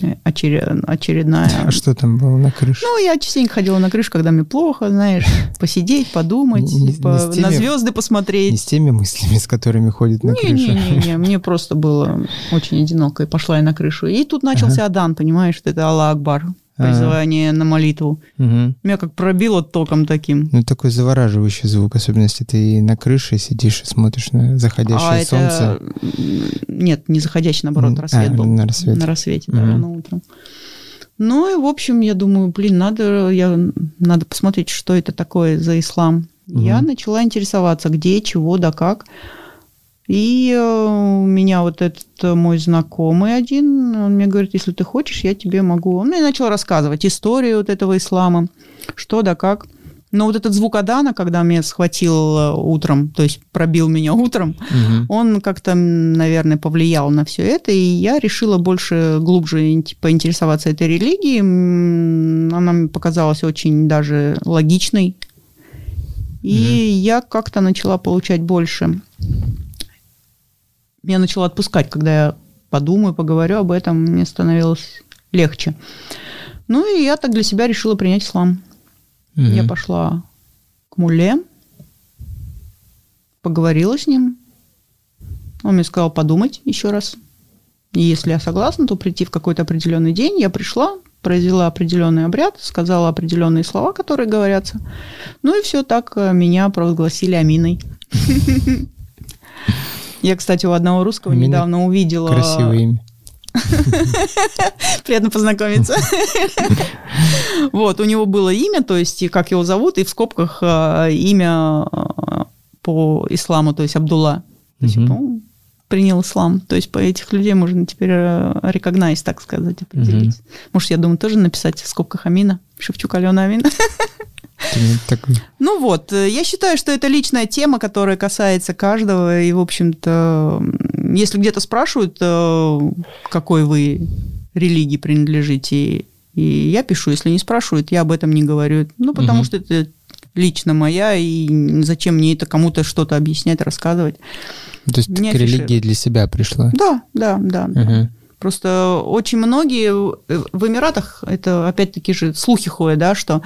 э, очеред, очередная... А что там было на крыше? Ну, я частенько ходила на крышу, когда мне плохо, знаешь, посидеть, подумать, не, типа, не теми, на звезды посмотреть. Не с теми мыслями, с которыми ходит на не, крышу. Не-не-не, мне просто было очень одиноко, и пошла я на крышу. И тут начался ага. Адан, понимаешь, это Аллах Акбар призывание на молитву. Угу. Меня как пробило током таким. Ну, такой завораживающий звук, особенно если ты на крыше сидишь и смотришь на заходящее а солнце. Это... Нет, не заходящий, наоборот, рассвет а, был. На рассвете. На рассвете, угу. да, рано утром. Ну и, в общем, я думаю, блин, надо, я, надо посмотреть, что это такое за ислам. Угу. Я начала интересоваться, где, чего, да как. И э, у меня вот этот э, мой знакомый один, он мне говорит, если ты хочешь, я тебе могу. Он мне начал рассказывать историю вот этого ислама, что да как. Но вот этот звук Адана, когда меня схватил э, утром, то есть пробил меня <laughs> утром, угу. он как-то, наверное, повлиял на все это, и я решила больше, глубже поинтересоваться этой религией. Она мне показалась очень даже логичной. И угу. я как-то начала получать больше меня начало отпускать, когда я подумаю, поговорю об этом, мне становилось легче. Ну и я так для себя решила принять ислам. Угу. Я пошла к муле, поговорила с ним. Он мне сказал подумать еще раз. И если я согласна, то прийти в какой-то определенный день. Я пришла, произвела определенный обряд, сказала определенные слова, которые говорятся. Ну и все так э, меня провозгласили Аминой. <laughs> Я, кстати, у одного русского Амина недавно увидела... Красивое имя. <laughs> Приятно познакомиться. <laughs> Вот, у него было имя, то есть как его зовут, и в скобках э, имя э, по исламу, то есть Абдулла. То есть, ну, принял ислам. То есть по этих людей можно теперь рекогнайз, так сказать, определить. Может, я думаю, тоже написать в скобках Амина, Шевчук Алена Амина. <laughs> Ну вот, э, я считаю, что это личная тема, которая касается каждого, и, в общем-то, если где-то спрашивают, э, какой вы религии принадлежите, и я пишу, если не спрашивают, я об этом не говорю. Ну, потому угу. что это лично моя, и зачем мне это кому-то что-то объяснять, рассказывать. То есть не к религии для себя пришла? Да, да, да. Угу. Просто очень многие в Эмиратах, это опять-таки же слухи ходят, да, что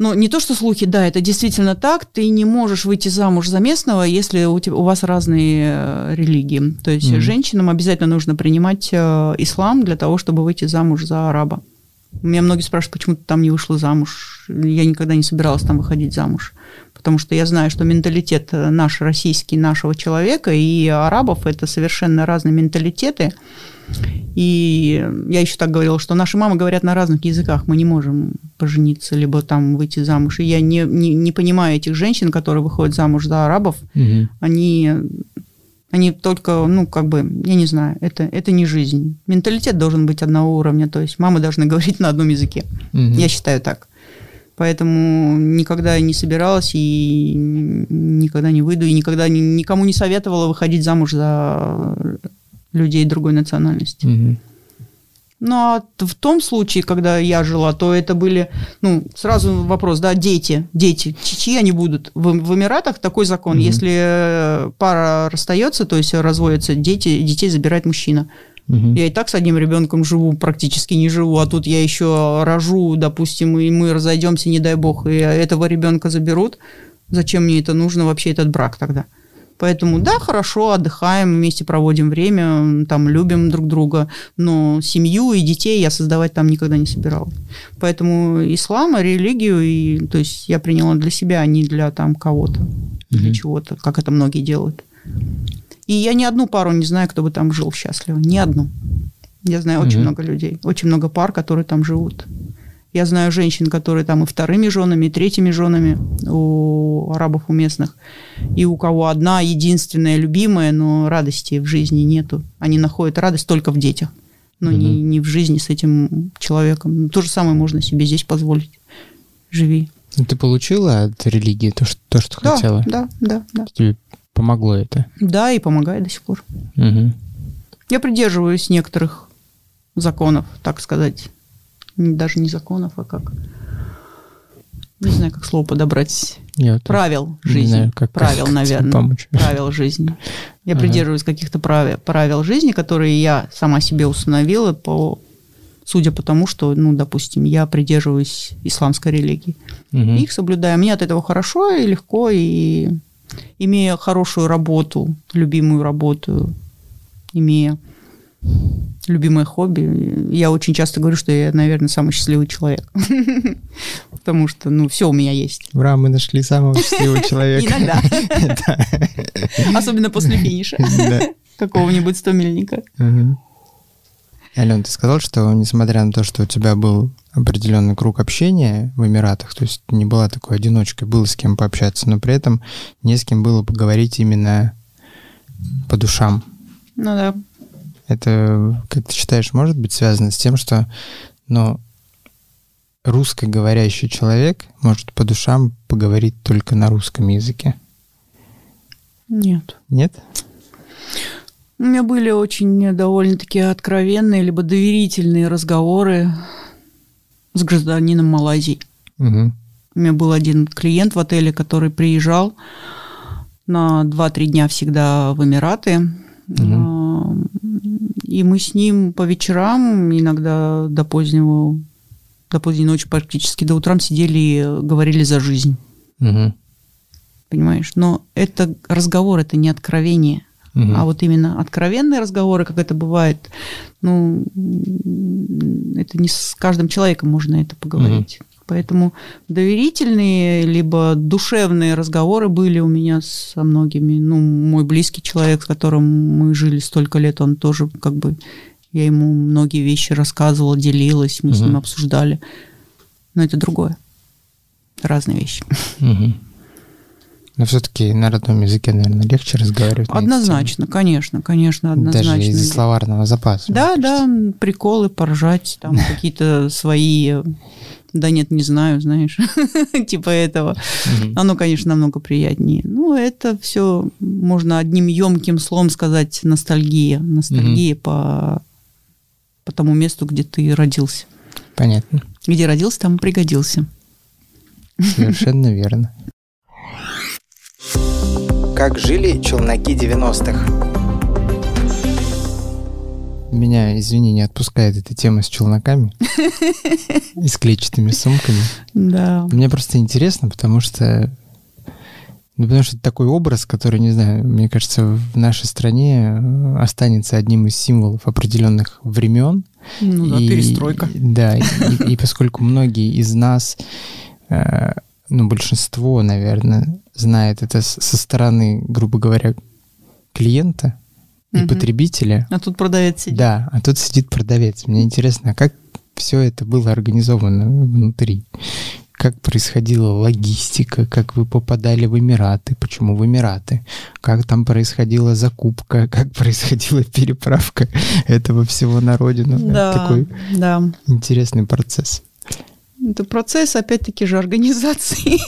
ну, не то, что слухи, да, это действительно так. Ты не можешь выйти замуж за местного, если у, тебя, у вас разные э, религии. То есть mm-hmm. женщинам обязательно нужно принимать э, ислам для того, чтобы выйти замуж за араба. Меня многие спрашивают, почему ты там не вышла замуж. Я никогда не собиралась там выходить замуж. Потому что я знаю, что менталитет э, наш российский, нашего человека и арабов – это совершенно разные менталитеты. И я еще так говорила, что наши мамы говорят на разных языках, мы не можем пожениться, либо там выйти замуж. И я не, не, не понимаю этих женщин, которые выходят замуж за арабов. Угу. Они, они только, ну, как бы, я не знаю, это, это не жизнь. Менталитет должен быть одного уровня, то есть мамы должны <laughs> говорить на одном языке. Угу. Я считаю так. Поэтому никогда не собиралась и никогда не выйду, и никогда никому не советовала выходить замуж за людей другой национальности. Угу. Ну, а в том случае, когда я жила, то это были, ну, сразу вопрос, да, дети, дети, чьи они будут? В, в Эмиратах такой закон, угу. если пара расстается, то есть разводятся дети, детей забирает мужчина. Угу. Я и так с одним ребенком живу, практически не живу, а тут я еще рожу, допустим, и мы разойдемся, не дай бог, и этого ребенка заберут. Зачем мне это нужно вообще этот брак тогда? Поэтому, да, хорошо, отдыхаем, вместе проводим время, там, любим друг друга, но семью и детей я создавать там никогда не собиралась. Поэтому ислам, религию, и, то есть я приняла для себя, а не для там кого-то, mm-hmm. для чего-то, как это многие делают. И я ни одну пару не знаю, кто бы там жил счастливо. Ни одну. Я знаю очень много людей, очень много пар, которые там живут. Я знаю женщин, которые там и вторыми женами, и третьими женами у арабов, у местных. И у кого одна единственная любимая, но радости в жизни нету. Они находят радость только в детях, но угу. не, не в жизни с этим человеком. То же самое можно себе здесь позволить. Живи. Ну, ты получила от религии то, что, то, что да, хотела? Да, да, да. Тебе помогло это? Да, и помогает до сих пор. Угу. Я придерживаюсь некоторых законов, так сказать, даже не законов, а как не знаю, как слово подобрать. Я правил жизни. Знаю, как, правил, <laughs> как наверное. Помочь. Правил жизни. Я ага. придерживаюсь каких-то правил, правил жизни, которые я сама себе установила по судя по тому, что, ну, допустим, я придерживаюсь исламской религии. Угу. Их соблюдаю. Мне от этого хорошо и легко, и имея хорошую работу, любимую работу, имея любимое хобби. Я очень часто говорю, что я, наверное, самый счастливый человек. <laughs> Потому что, ну, все у меня есть. Ура, мы нашли самого <laughs> счастливого человека. Иногда. <laughs> Особенно после финиша. Какого-нибудь 100 мильника. Ален, ты сказал, что несмотря на то, что у тебя был определенный круг общения в Эмиратах, то есть не была такой одиночкой, было с кем пообщаться, но при этом не с кем было поговорить именно по душам. Ну да. Это, как ты считаешь, может быть связано с тем, что, ну, русскоговорящий человек может по душам поговорить только на русском языке? Нет. Нет? У меня были очень довольно-таки откровенные либо доверительные разговоры с гражданином Малайзии. Угу. У меня был один клиент в отеле, который приезжал на 2-3 дня всегда в Эмираты. Угу. И мы с ним по вечерам, иногда до позднего, до поздней ночи практически до утрам сидели и говорили за жизнь. Угу. Понимаешь? Но это разговор, это не откровение. Угу. А вот именно откровенные разговоры, как это бывает, ну, это не с каждым человеком можно это поговорить. Угу. Поэтому доверительные, либо душевные разговоры были у меня со многими. Ну, мой близкий человек, с которым мы жили столько лет, он тоже как бы... Я ему многие вещи рассказывала, делилась, мы угу. с ним обсуждали. Но это другое. Разные вещи. Угу. Но все-таки на родном языке, наверное, легче разговаривать. Однозначно, конечно, конечно, однозначно. Даже из-за словарного запаса. Да, да, приколы, поржать, там <laughs> какие-то свои да нет, не знаю, знаешь, <laughs> типа этого. Оно, конечно, намного приятнее. Ну, это все можно одним емким словом сказать ностальгия. Ностальгия по, по тому месту, где ты родился. Понятно. Где родился, там пригодился. Совершенно верно. Как жили челноки 90-х? Меня, извини, не отпускает эта тема с челноками <laughs> и с клетчатыми сумками. Да. Мне просто интересно, потому что ну, потому что это такой образ, который, не знаю, мне кажется, в нашей стране э, останется одним из символов определенных времен. Ну да, и, перестройка. Да, и, и, и поскольку многие из нас, э, ну, большинство, наверное, знает это со стороны, грубо говоря, клиента, и угу. потребителя. А тут продавец сидит. Да, а тут сидит продавец. Мне интересно, а как все это было организовано внутри? Как происходила логистика, как вы попадали в Эмираты, почему в Эмираты, как там происходила закупка, <laughs> как происходила переправка этого всего на родину. Да, Такой да. интересный процесс. Это процесс, опять-таки же, организации.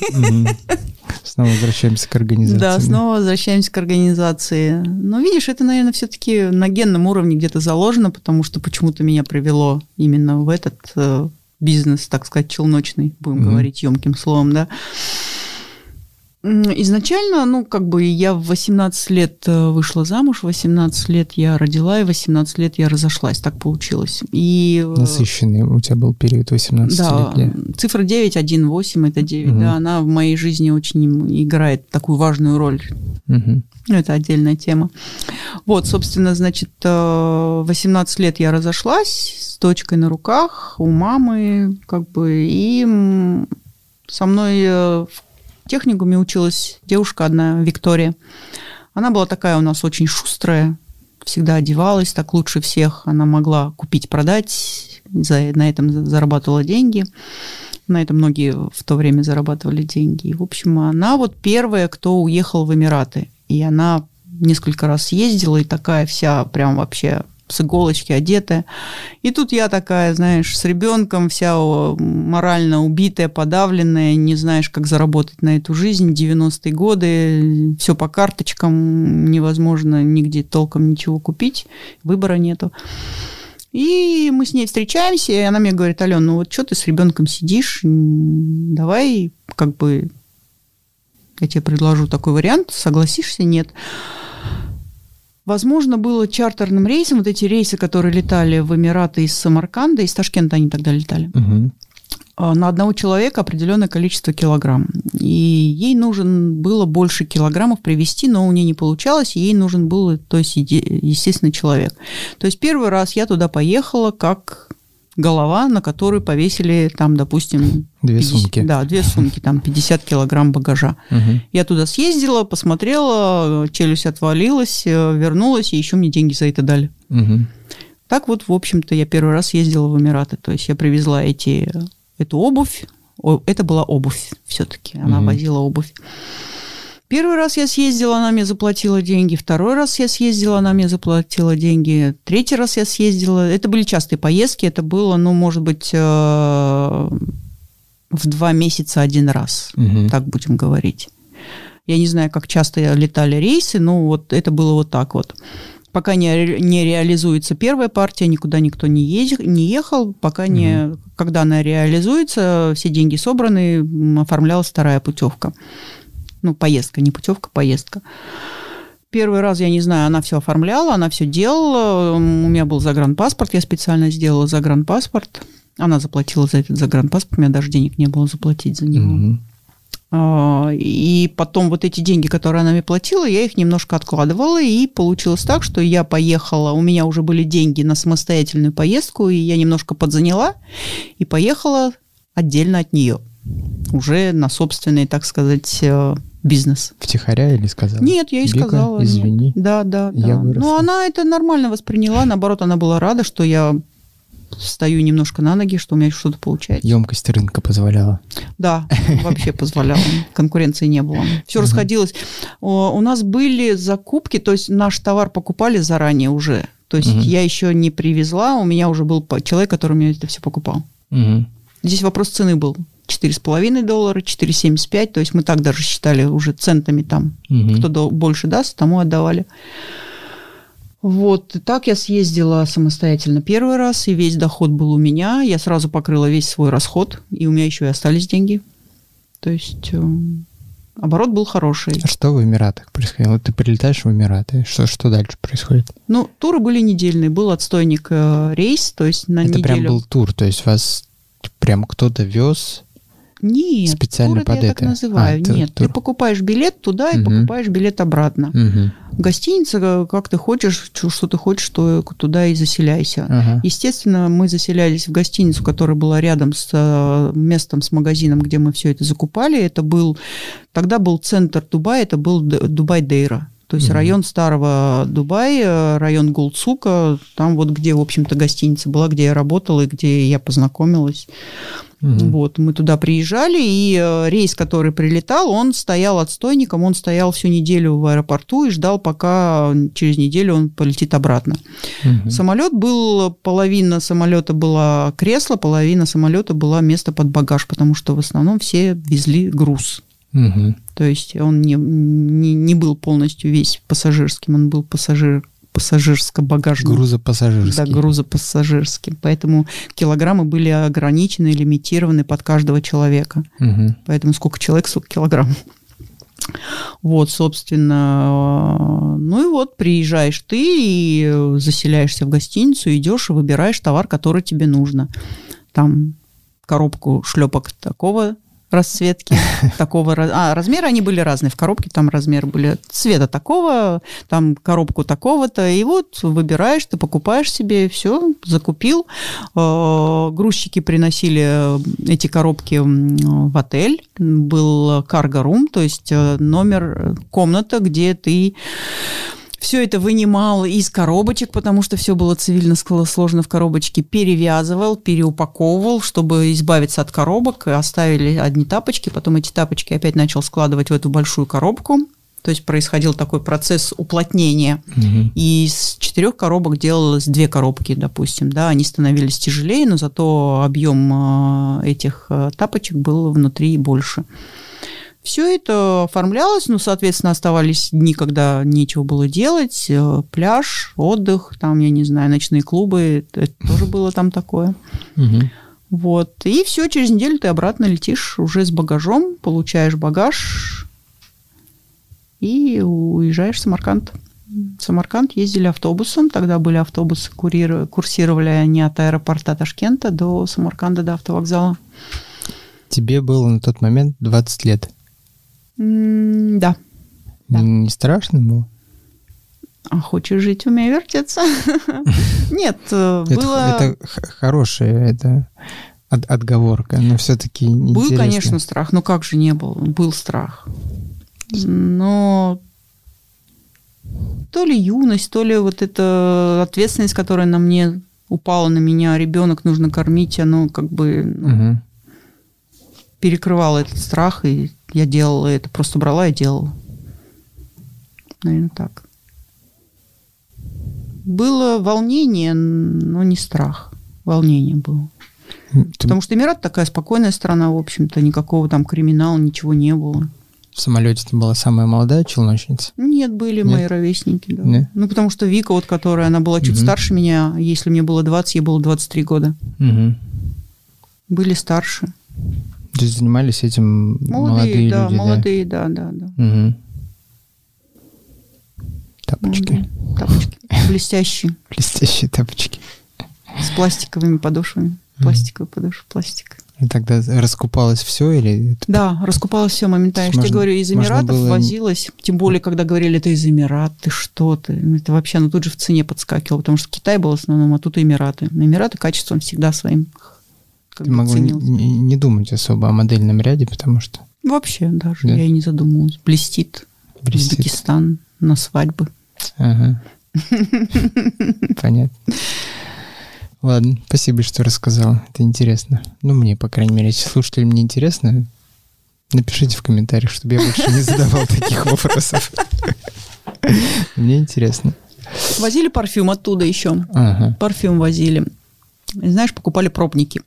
Снова возвращаемся к организации. Да, снова возвращаемся к организации. Но видишь, это, наверное, все-таки на генном уровне где-то заложено, потому что почему-то меня привело именно в этот э, бизнес, так сказать, челночный, будем говорить емким словом, да. Изначально, ну, как бы я в 18 лет э, вышла замуж, в 18 лет я родила, и в 18 лет я разошлась, так получилось. И... Э, Насыщенный у тебя был период 18 да, лет. Да, цифра 9, 1, 8, это 9, угу. да, она в моей жизни очень играет такую важную роль. Угу. Это отдельная тема. Вот, собственно, значит, 18 э, лет я разошлась с дочкой на руках у мамы, как бы, и со мной в техникуме училась девушка одна, Виктория. Она была такая у нас очень шустрая, всегда одевалась так лучше всех. Она могла купить, продать, за, на этом зарабатывала деньги. На этом многие в то время зарабатывали деньги. И, в общем, она вот первая, кто уехал в Эмираты. И она несколько раз ездила, и такая вся прям вообще с иголочки одетая. И тут я такая, знаешь, с ребенком вся морально убитая, подавленная, не знаешь, как заработать на эту жизнь. 90-е годы, все по карточкам, невозможно нигде толком ничего купить, выбора нету. И мы с ней встречаемся, и она мне говорит, Ален, ну вот что ты с ребенком сидишь, давай как бы я тебе предложу такой вариант, согласишься, нет. Возможно, было чартерным рейсом, вот эти рейсы, которые летали в Эмираты из Самарканда, из Ташкента они тогда летали. Угу на одного человека определенное количество килограмм. И ей нужен было больше килограммов привезти, но у нее не получалось, и ей нужен был, то есть, естественно, человек. То есть первый раз я туда поехала как голова, на которую повесили там, допустим... Две 50, сумки. Да, две сумки, там 50 килограмм багажа. Угу. Я туда съездила, посмотрела, челюсть отвалилась, э, вернулась, и еще мне деньги за это дали. Угу. Так вот, в общем-то, я первый раз ездила в Эмираты. То есть я привезла эти, эту обувь. Это была обувь все-таки. Она угу. возила обувь. Первый раз я съездила, она мне заплатила деньги. Второй раз я съездила, она мне заплатила деньги. Третий раз я съездила. Это были частые поездки. Это было, ну, может быть, э, в два месяца один раз. Угу. Так будем говорить. Я не знаю, как часто летали рейсы, но вот это было вот так вот. Пока не, не реализуется первая партия, никуда никто не, езж, не ехал. Пока угу. не... Когда она реализуется, все деньги собраны, оформлялась вторая путевка. Ну, поездка, не путевка, поездка. Первый раз, я не знаю, она все оформляла, она все делала. У меня был загранпаспорт, я специально сделала загранпаспорт. Она заплатила за этот загранпаспорт, у меня даже денег не было заплатить за него. Угу. И потом вот эти деньги, которые она мне платила, я их немножко откладывала, и получилось так, что я поехала, у меня уже были деньги на самостоятельную поездку, и я немножко подзаняла, и поехала отдельно от нее. Уже на собственный, так сказать, э, бизнес. Втихаря или сказала? Нет, я ей Вика, сказала. нет. извини. Да, да, да. Я выросла. Ну, она это нормально восприняла. Наоборот, она была рада, что я стою немножко на ноги, что у меня что-то получается. Емкость рынка позволяла. Да, вообще позволяла. Конкуренции не было. Все расходилось. У нас были закупки, то есть наш товар покупали заранее уже. То есть я еще не привезла, у меня уже был человек, который мне это все покупал. Здесь вопрос цены был. 4,5 доллара, 4,75. То есть мы так даже считали уже центами там. Мгм. Кто до- больше даст, тому отдавали. Вот, и так я съездила самостоятельно первый раз, и весь доход был у меня. Я сразу покрыла весь свой расход, и у меня еще и остались деньги. То есть э, оборот был хороший. А Что в Эмиратах происходило? Ты прилетаешь в Эмираты, что, что дальше происходит? Ну, туры были недельные. Был отстойник э, рейс, то есть на Это неделю. прям был тур, то есть вас прям кто-то вез. Нет, специально это под я это. так называю. А, Нет, тур. ты покупаешь билет туда и Мгм. покупаешь билет обратно. Мгм. Гостиница, э, как ты хочешь, что ты хочешь, то туда и заселяйся. Ага. Естественно, мы заселялись в гостиницу, которая была рядом с э, местом, с магазином, где мы все это закупали. Это был, тогда был центр Дубая, это был Д- Дубай-Дейра. То есть Мгм. район старого Дубая, район Гулцука, там вот где, в общем-то, гостиница была, где я работала и где я познакомилась. Мгм. Вот, мы туда приезжали, и э, рейс, который прилетал, он стоял отстойником, он стоял всю неделю в аэропорту и ждал, пока через неделю он полетит обратно. Мгм. Самолет был, половина самолета была кресло, половина самолета была место под багаж, потому что в основном все везли груз. Мгм. То есть он не, не, не был полностью весь пассажирским, он был пассажир, пассажирско-багажным. Грузопассажирский. Да, грузопассажирским. Поэтому килограммы были ограничены, лимитированы под каждого человека. Мгм. Поэтому сколько человек, сколько килограмм. Вот, собственно, ну и вот приезжаешь ты и заселяешься в гостиницу, идешь и выбираешь товар, который тебе нужно. Там коробку шлепок такого расцветки, <laughs> такого... А, размеры они были разные. В коробке там размеры были цвета такого, там коробку такого-то. И вот выбираешь, ты покупаешь себе, все, закупил. Э, Грузчики приносили э, эти коробки в отель. Был карго-рум, то есть э, номер, э, комната, где ты все это вынимал из коробочек, потому что все было цивильно сложено в коробочке, перевязывал, переупаковывал, чтобы избавиться от коробок, оставили одни тапочки, потом эти тапочки опять начал складывать в эту большую коробку, то есть происходил такой процесс уплотнения. Мгм. И из четырех коробок делалось две коробки, допустим, да, они становились тяжелее, но зато объем э, этих э, тапочек был внутри больше. Все это оформлялось, ну, соответственно, оставались дни, когда нечего было делать, э, пляж, отдых, там, я не знаю, ночные клубы, это тоже было там такое. Вот. И все, через неделю ты обратно летишь уже с багажом, получаешь багаж и уезжаешь в Самарканд. В Самарканд ездили автобусом. Тогда были автобусы, курсировали они от аэропорта Ташкента до Самарканда, до автовокзала. Тебе было на тот момент 20 лет. М, Да. Да. Не, страшно было? А хочешь жить, умей вертеться? <laughs> Нет, э, было... Это, хорошая это от- отговорка, но все-таки Был, конечно, страх. Ну как же не был? Был страх. Но то ли юность, то ли вот эта ответственность, которая на мне упала на меня, ребенок нужно кормить, оно как бы ну, перекрывало этот страх, и я делала это, просто брала и делала. Наверное, так. Было волнение, но не страх. Волнение было. Потому что Эмират такая спокойная страна, в общем-то, никакого там криминала, ничего не было. В самолете ты была самая молодая челночница? Нет, были Нет? мои ровесники, да. Нет? Ну, потому что Вика, вот которая, она была чуть Мгм. старше меня, если мне было 20, ей было 23 года. Угу. Были старше. То есть занимались этим Молодые, молодые да, люди, молодые, да, да, да. да? Мгм. Тапочки. Молодые. Тапочки. Блестящие. <laughs> Блестящие тапочки. С пластиковыми подошвами. Пластиковая подошва, пластик. И тогда раскупалось все или... Да, раскупалось все моментально. Я тебе говорю, из Эмиратов было- возилось. Тем более, когда говорили, это из Эмират, ты что ты? Ну, Это вообще, ну тут же в цене подскакивало, потому что Китай был в основном, а тут Эмираты. Эмираты качеством всегда своим как Ты бы ценилось. не- не думать особо о модельном ряде, потому что Вообще даже Да. я и не задумывалась. Блестит. блестит. Узбекистан на свадьбы. Ага. <laughs> Понятно. Ладно, спасибо, что рассказал. Это интересно. Ну, мне, по крайней мере, если слушателям не интересно, напишите в комментариях, чтобы я больше не задавал таких вопросов. Мне интересно. Возили парфюм оттуда еще. Ага. Парфюм возили. Знаешь, покупали пробники.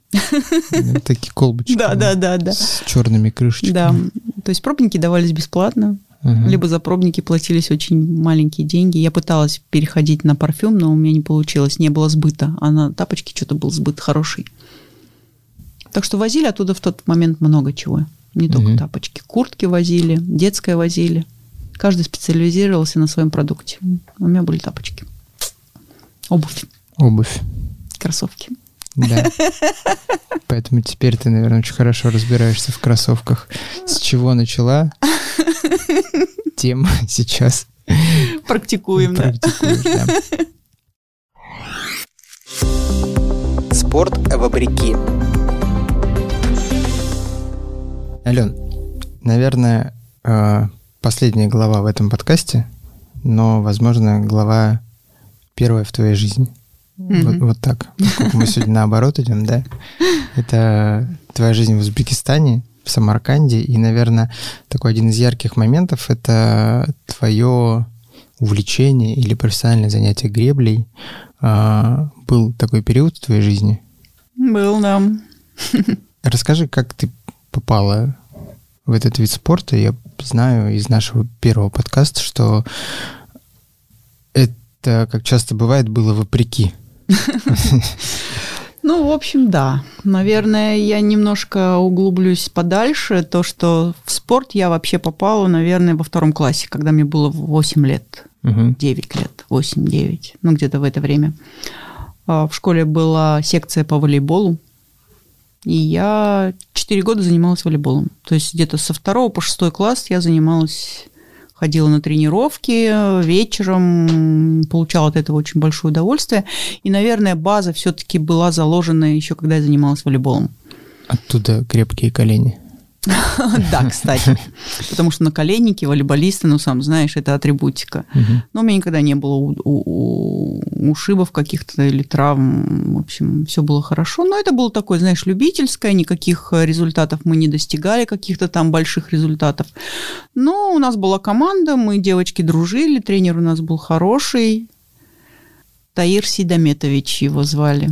Ну, Такие колбочки. Да, да, да, да. С черными крышечками. Да. То есть пробники давались бесплатно, Ага. либо за пробники платились очень маленькие деньги. Я пыталась переходить на парфюм, но у меня не получилось, не было сбыта. А на тапочки что-то был сбыт хороший. Так что возили оттуда в тот момент много чего. Не только Мгм. тапочки. Куртки возили, детское возили. Каждый специализировался на своем продукте. У меня были тапочки. Обувь, Обувь. Кроссовки. Да. <laughs> Поэтому теперь ты, наверное, очень хорошо разбираешься в кроссовках. С чего начала? <laughs> Тем сейчас Практикуем, да. да. Спорт вопреки. Ален, наверное, э, последняя глава в этом подкасте, но, возможно, глава первая в твоей жизни. Вот, вот так. Поскольку мы сегодня наоборот идем, да? Это твоя жизнь в Узбекистане, в Самарканде, и, наверное, такой один из ярких моментов — это твое увлечение или профессиональное занятие греблей. А, Был такой период в твоей жизни. Был, да. Расскажи, как ты попала в этот вид спорта. Я знаю из нашего первого подкаста, что это, как часто бывает, было вопреки. Ну, в общем, да. Наверное, я немножко углублюсь подальше. То, что в спорт я вообще попала, наверное, во втором классе, когда мне было 8 лет. Мгм. 9 лет, 8-9, ну где-то в это время. А, В школе была секция по волейболу, и я 4 года занималась волейболом. То есть где-то со второго по шестой класс я занималась, ходила на тренировки вечером, получала от этого очень большое удовольствие. И, наверное, база все-таки была заложена еще, когда я занималась волейболом. Оттуда крепкие колени. <laughs> Да, кстати. Потому что наколенники, волейболисты, ну, сам знаешь, это атрибутика. Но у меня никогда не было ушибов каких-то или травм. В общем, все было хорошо. Но это было такое, знаешь, любительское. Никаких результатов мы не достигали, каких-то там больших результатов. Но у нас была команда, мы девочки дружили, тренер у нас был хороший. Таир Сидометович его звали.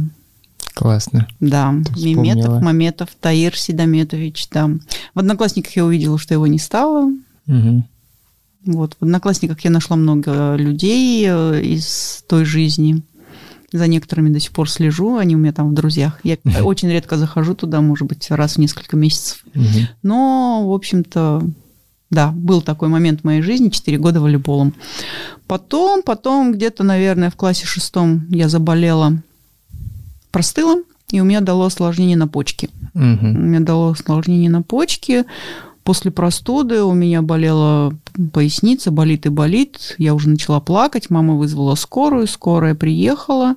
Классно. Да. Меметов, Маметов, Таир Сидометович, да. В «Одноклассниках» я увидела, что его не стало. Мгм. Вот, в «Одноклассниках» я нашла много людей э, из той жизни. За некоторыми до сих пор слежу, они у меня там в друзьях. Я <laughs> очень редко захожу туда, может быть, раз в несколько месяцев. Но, в общем-то, да, был такой момент в моей жизни, 4 года волейболом. Потом, потом где-то, наверное, в классе шестом я заболела, простыла, и у меня дало осложнение на почке. У Мгм. меня дало осложнение на почке. После простуды у меня болела поясница, болит и болит. Я уже начала плакать. Мама вызвала скорую, скорая приехала,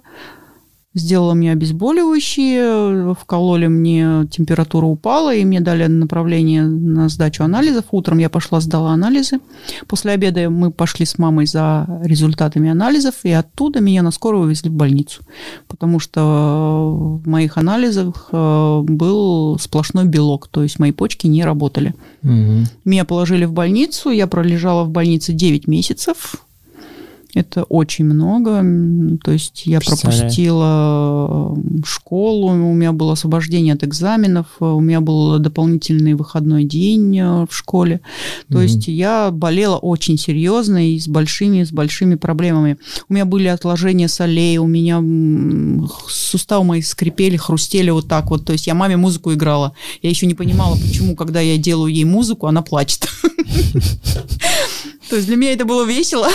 сделала мне обезболивающие, вкололи мне, температура упала, и мне дали направление на сдачу анализов. Утром я пошла, сдала анализы. После обеда мы пошли с мамой за результатами анализов, и оттуда меня на скорую увезли в больницу, потому что в моих анализах э, был сплошной белок, то есть мои почки не работали. Мгм. Меня положили в больницу, я пролежала в больнице 9 месяцев. Это очень много. То есть я пропустила школу, у меня было освобождение от экзаменов, э, у меня был дополнительный выходной день э, в школе. То Мгм. есть я болела очень серьезно и с большими, с большими проблемами. У меня были отложения солей, у меня суставы мои скрипели, хрустели вот так вот. То есть я маме музыку играла. Я еще не понимала, почему, когда я делаю ей музыку, она плачет. <laughs> То есть для меня это было весело.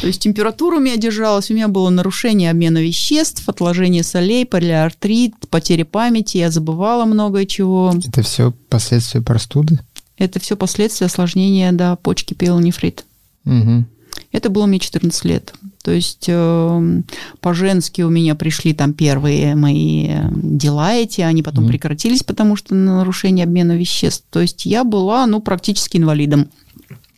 То есть температура у меня держалась, у меня было нарушение обмена веществ, отложение солей, полиартрит, потеря памяти, я забывала много чего. Это все последствия простуды? Это все последствия осложнения, да, почки пилонефрит. Мгм. Это было мне 14 лет. То есть э, по-женски у меня пришли там первые мои дела эти, они потом mm прекратились, потому что нарушение обмена веществ. То есть я была, ну, практически инвалидом.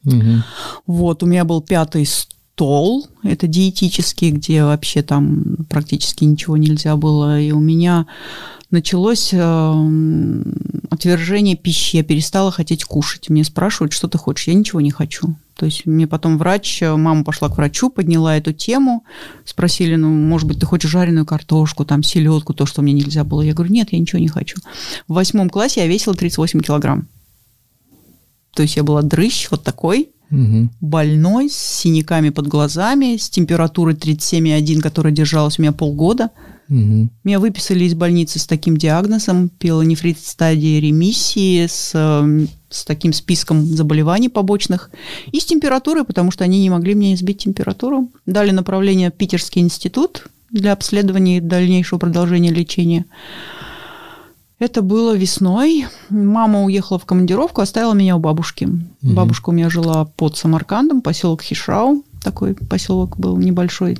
Mm Вот, у меня был пятый стол, это диетический, где вообще там практически ничего нельзя было. И у меня началось э, отвержение пищи, я перестала хотеть кушать. Мне спрашивают, что ты хочешь, я ничего не хочу. То есть мне потом врач, э, мама пошла к врачу, подняла эту тему, спросили, ну, может быть, ты хочешь жареную картошку, там, селедку, то, что мне нельзя было. Я говорю, нет, я ничего не хочу. В восьмом классе я весила 38 килограмм. То есть я была дрыщ вот такой, угу. больной, с синяками под глазами, с температурой 37,1, которая держалась у меня полгода – Угу. Меня выписали из больницы с таким диагнозом, пилонефрит в стадии ремиссии, с, эм, с таким списком заболеваний побочных и с температурой, потому что они не могли мне избить температуру. Дали направление в Питерский институт для обследования и дальнейшего продолжения лечения. Это было весной. Мама уехала в командировку, оставила меня у бабушки. Угу. Бабушка у меня жила под Самаркандом, поселок Хишрау. Такой поселок был небольшой,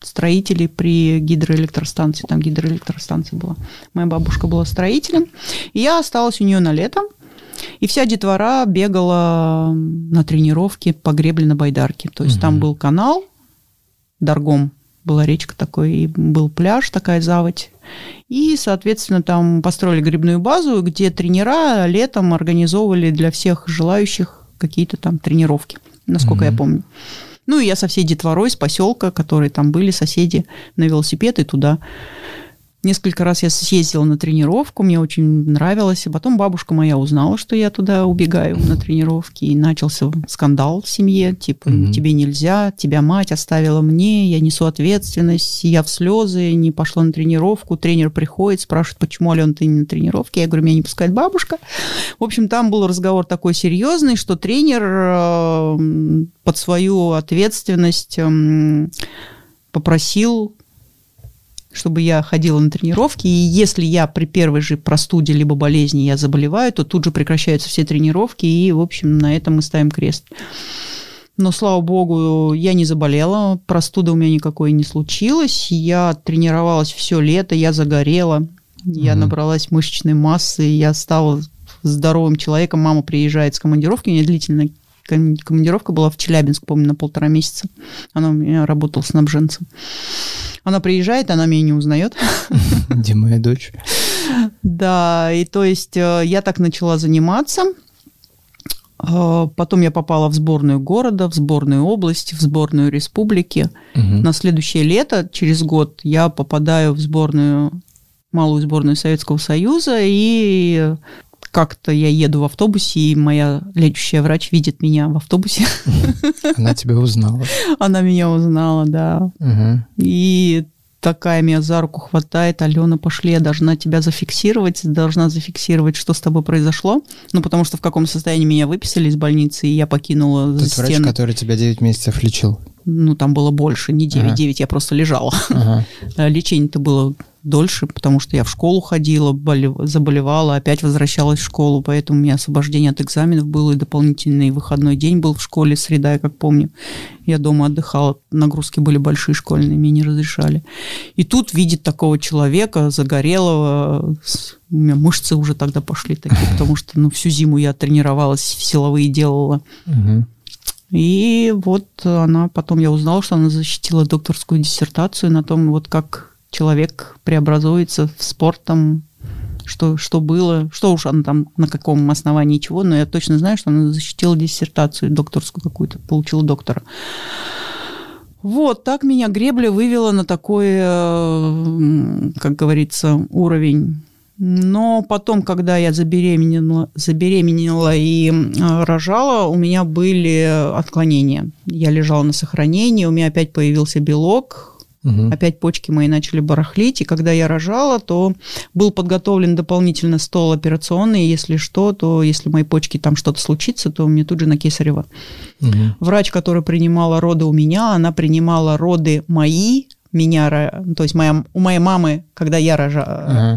строителей при гидроэлектростанции. Там гидроэлектростанция была. Моя бабушка была строителем. И я осталась у нее на лето. И вся детвора бегала на тренировки по гребле на байдарке. То есть угу. там был канал, Даргом была речка такой, и был пляж, такая заводь. И, соответственно, там построили грибную базу, где тренера летом организовывали для всех желающих какие-то там тренировки, насколько mm я помню. Ну, и я со всей детворой с поселка, которые там были, соседи, на велосипед и туда. Несколько раз я съездила на тренировку, мне очень нравилось. И потом бабушка моя узнала, что я туда убегаю на тренировки. И начался скандал в семье. Типа, mm-hmm. тебе нельзя, тебя мать оставила мне, я несу ответственность. Я в слезы, не пошла на тренировку. Тренер приходит, спрашивает, почему, Алена, ты не на тренировке? Я говорю, меня не пускает бабушка. В общем, там был разговор такой серьезный, что тренер э, под свою ответственность эм, попросил чтобы я ходила на тренировки, и если я при первой же простуде либо болезни я заболеваю, то тут же прекращаются все тренировки, и, в общем, на этом мы ставим крест. Но, слава богу, я не заболела, простуда у меня никакой не случилась, я тренировалась все лето, я загорела, я mm-hmm. набралась мышечной массы, я стала здоровым человеком, мама приезжает с командировки, у меня длительная командировка была в Челябинск, помню, на полтора месяца. Она у меня работала снабженцем. Она приезжает, она меня не узнает. <laughs> Где моя дочь? Да, и то есть э, я так начала заниматься. Э, потом я попала в сборную города, в сборную области, в сборную республики. Угу. На следующее лето, через год, я попадаю в сборную малую сборную Советского Союза, и как-то я еду в автобусе, и моя лечащая врач видит меня в автобусе. Она тебя узнала. Она меня узнала, да. Угу. И такая меня за руку хватает, Алена, пошли, я должна тебя зафиксировать, должна зафиксировать, что с тобой произошло. Ну, потому что в каком состоянии меня выписали из больницы, и я покинула Тот стены. врач, который тебя 9 месяцев лечил? Ну, там было больше, не 9, ага. 9 я просто лежала. Ага. <laughs> Лечение-то было дольше, потому что я в школу ходила, болев... заболевала, опять возвращалась в школу, поэтому у меня освобождение от экзаменов было, и дополнительный выходной день был в школе, среда, я как помню. Я дома отдыхала, нагрузки были большие школьные, мне не разрешали. И тут видит такого человека, загорелого, у меня мышцы уже тогда пошли такие, <laughs> потому что ну, всю зиму я тренировалась, силовые делала. И вот она, потом я узнала, что она защитила докторскую диссертацию на том, вот как человек преобразуется в спортом, что, что было, что уж она там, на каком основании чего, но я точно знаю, что она защитила диссертацию докторскую какую-то, получила доктора. Вот, так меня гребля вывела на такой, э, как говорится, уровень. Но потом, когда я забеременела, забеременела и рожала, у меня были отклонения. Я лежала на сохранении, у меня опять появился белок, Угу. Опять почки мои начали барахлить, и когда я рожала, то был подготовлен дополнительно стол операционный, если что, то если мои почки там что-то случится, то мне тут же на кесарево. Угу. Врач, который принимала роды у меня, она принимала роды мои, меня, то есть моя, у моей мамы, когда я рожа,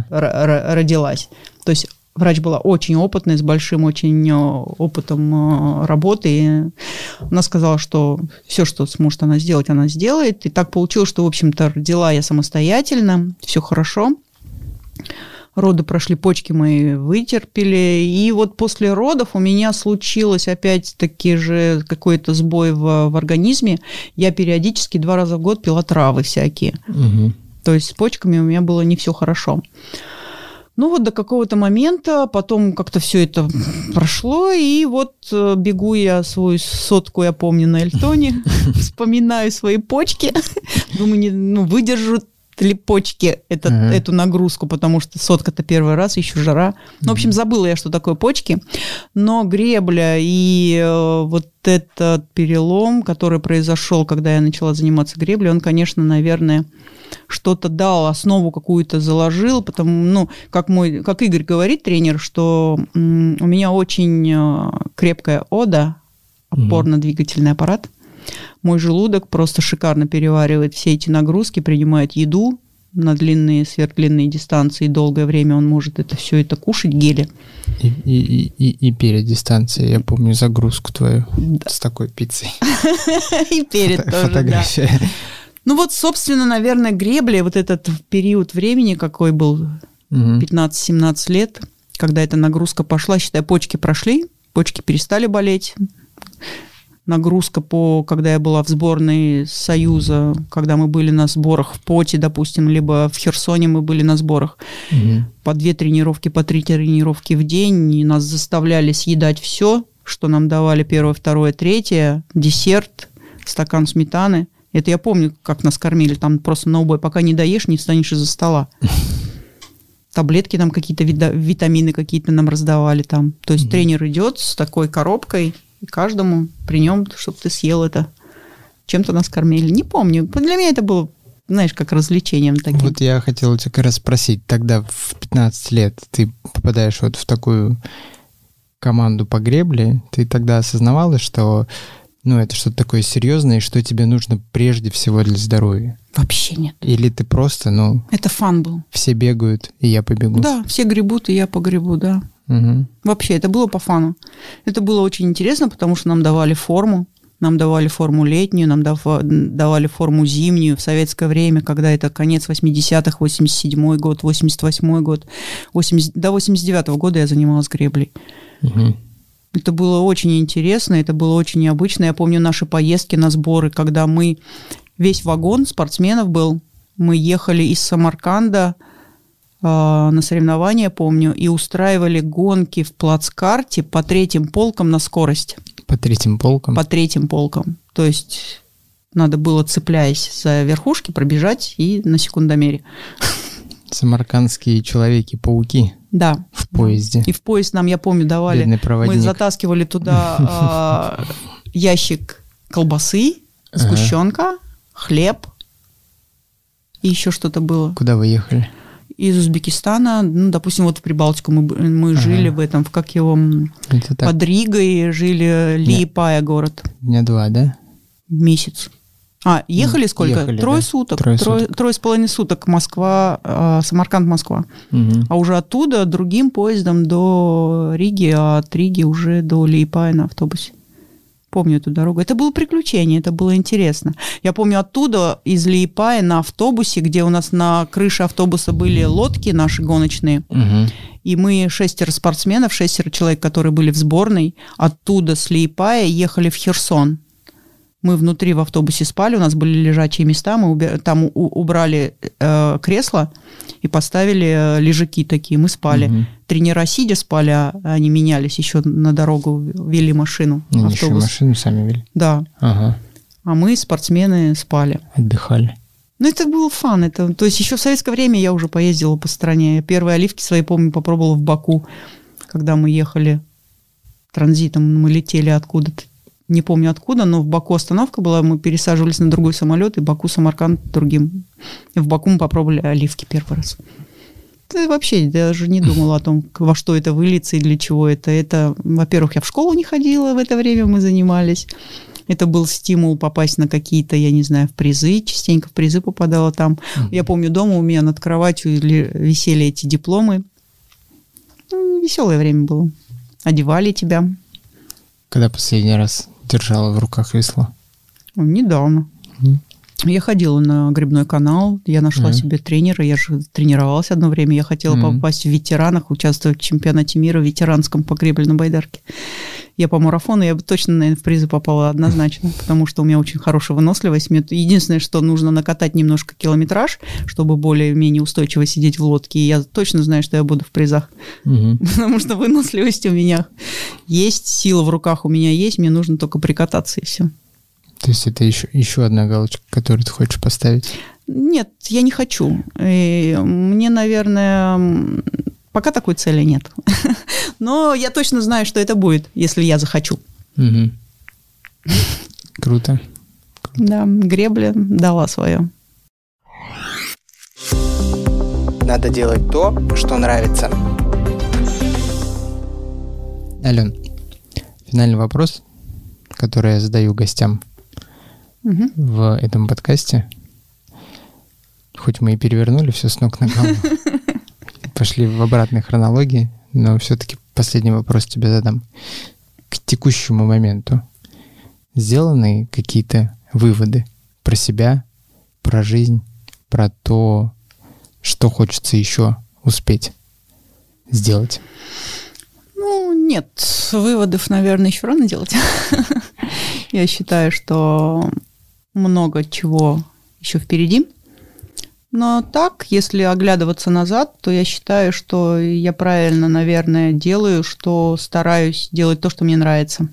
ага. родилась. То есть врач была очень опытная, с большим очень э, опытом э, работы. И она сказала, что все, что сможет она сделать, она сделает. И так получилось, что, в общем-то, родила я самостоятельно, все хорошо. Роды прошли, почки мои вытерпели. И вот после родов у меня случилось опять-таки же какой-то сбой в, в организме. Я периодически два раза в год пила травы всякие. Угу. То есть с почками у меня было не все хорошо. Ну вот до какого-то момента, потом как-то все это прошло, и вот э, бегу я свою сотку, я помню, на Эльтоне, <laughs> вспоминаю свои почки, думаю, не, ну, выдержу ли почки этот, uh-huh. эту нагрузку, потому что сотка-то первый раз, еще жара. Ну, в общем, забыла я, что такое почки. Но гребля и э, вот этот перелом, который произошел, когда я начала заниматься греблей, он, конечно, наверное, что-то дал, основу какую-то заложил, потому, ну, как мой, как Игорь говорит, тренер, что у меня очень э, крепкая ода, опорно-двигательный аппарат. Мой желудок просто шикарно переваривает все эти нагрузки, принимает еду на длинные, сверхдлинные дистанции, долгое время он может это все это кушать, гели. И, и, и, и перед дистанцией, я помню загрузку твою да. с такой пиццей. <laughs> И перед тоже, Фотография. Ну вот, собственно, наверное, гребли, вот этот период времени, какой был, 15-17 лет, когда эта нагрузка пошла, считай, почки прошли, почки перестали болеть, нагрузка по, когда я была в сборной Союза, когда мы были на сборах в Поте, допустим, либо в Херсоне мы были на сборах, угу. по две тренировки, по три тренировки в день, и нас заставляли съедать все, что нам давали первое, второе, третье, десерт, стакан сметаны. Это я помню, как нас кормили. Там просто на убой, пока не доешь, не встанешь из-за стола. <laughs> Таблетки там какие-то, витамины какие-то нам раздавали там. То есть mm тренер идет с такой коробкой, и каждому при нем, чтобы ты съел это. Чем-то нас кормили. Не помню. Для меня это было знаешь, как развлечением таким. Вот я хотел тебя как раз спросить, тогда в 15 лет ты попадаешь вот в такую команду по гребле, ты тогда осознавала, что ну, это что-то такое серьезное, что тебе нужно прежде всего для здоровья? Вообще нет. Или ты просто, ну... Это фан был. Все бегают, и я побегу. Да, все гребут, и я погребу, да. Угу. Вообще, это было по фану. Это было очень интересно, потому что нам давали форму, нам давали форму летнюю, нам давали форму зимнюю в советское время, когда это конец 80-х, 87-й год, 88-й год. 80, до 89-го года я занималась греблей. Угу. Это было очень интересно, это было очень необычно. Я помню наши поездки на сборы, когда мы, весь вагон спортсменов был, мы ехали из Самарканда на соревнования, помню, и устраивали гонки в плацкарте по третьим полкам на скорость. По третьим полкам? По третьим полкам. То есть надо было, цепляясь за верхушки, пробежать и на секундомере. Самаркандские человеки-пауки. Да. В поезде. И в поезд нам, я помню, давали. Мы затаскивали туда а, ящик колбасы, сгущенка, хлеб и еще что-то было. Куда вы ехали? Из Узбекистана, ну, допустим, вот в Прибалтику мы, мы ага. жили в этом, в как его, под Ригой жили, Лиепая город. Дня два, да? Месяц. А, ехали сколько? Ехали, трое да. суток. Трое, трое, суток. трое с половиной суток Москва, э, Самарканд, Москва. Угу. А уже оттуда другим поездом до Риги, а от Риги уже до Лиепая на автобусе. Помню эту дорогу. Это было приключение, это было интересно. Я помню оттуда, из Лиепая на автобусе, где у нас на крыше автобуса были лодки наши гоночные. Угу. И мы шестеро спортсменов, шестеро человек, которые были в сборной, оттуда с Лиепая ехали в Херсон мы внутри в автобусе спали, у нас были лежачие места, мы уби- там у- убрали э, кресло и поставили э, лежаки такие, мы спали. Угу. Тренера сидя спали, а они менялись, еще на дорогу вели машину. Они автобус. еще машину сами вели? Да. Ага. А мы, спортсмены, спали. Отдыхали. Ну, это был фан. Это, то есть еще в советское время я уже поездила по стране. Первые оливки свои, помню, попробовала в Баку, когда мы ехали транзитом, мы летели откуда-то не помню откуда, но в Баку остановка была, мы пересаживались на другой самолет, и Баку Самарканд другим. И в Баку мы попробовали оливки первый раз. Ты вообще даже не думала о том, во что это выльется и для чего это. Это, во-первых, я в школу не ходила в это время, мы занимались. Это был стимул попасть на какие-то, я не знаю, в призы. Частенько в призы попадала там. Mm-hmm. Я помню, дома у меня над кроватью висели эти дипломы Ну, веселое время было. Одевали тебя. Когда последний раз держала в руках весло? Недавно. Я ходила на грибной канал, я нашла Мгм. себе тренера, я же тренировалась одно время, я хотела Мгм. попасть в ветеранах, участвовать в чемпионате мира в ветеранском по гребле на байдарке. Я по марафону, я бы точно, наверное, в призы попала однозначно, <laughs> потому что у меня очень хорошая выносливость. Мне единственное, что нужно накатать немножко километраж, чтобы более-менее устойчиво сидеть в лодке, и я точно знаю, что я буду в призах, Мгм. <laughs> потому что выносливость у меня есть, сила в руках у меня есть, мне нужно только прикататься и все. То есть это еще, еще одна галочка, которую ты хочешь поставить? Нет, я не хочу. И мне, наверное, пока такой цели нет. <laughs> Но я точно знаю, что это будет, если я захочу. Мгм. Круто. Да, гребля дала свое. Надо делать то, что нравится. Ален, финальный вопрос, который я задаю гостям Мгм. в этом подкасте. Хоть мы и перевернули все с ног на голову, <laughs> пошли в обратной хронологии, но все-таки последний вопрос тебе задам. К текущему моменту сделаны какие-то выводы про себя, про жизнь, про то, что хочется еще успеть сделать? Ну, нет, выводов, наверное, еще рано делать. <laughs> Я считаю, что много чего еще впереди. Но так, если оглядываться назад, то я считаю, что я правильно, наверное, делаю, что стараюсь делать то, что мне нравится.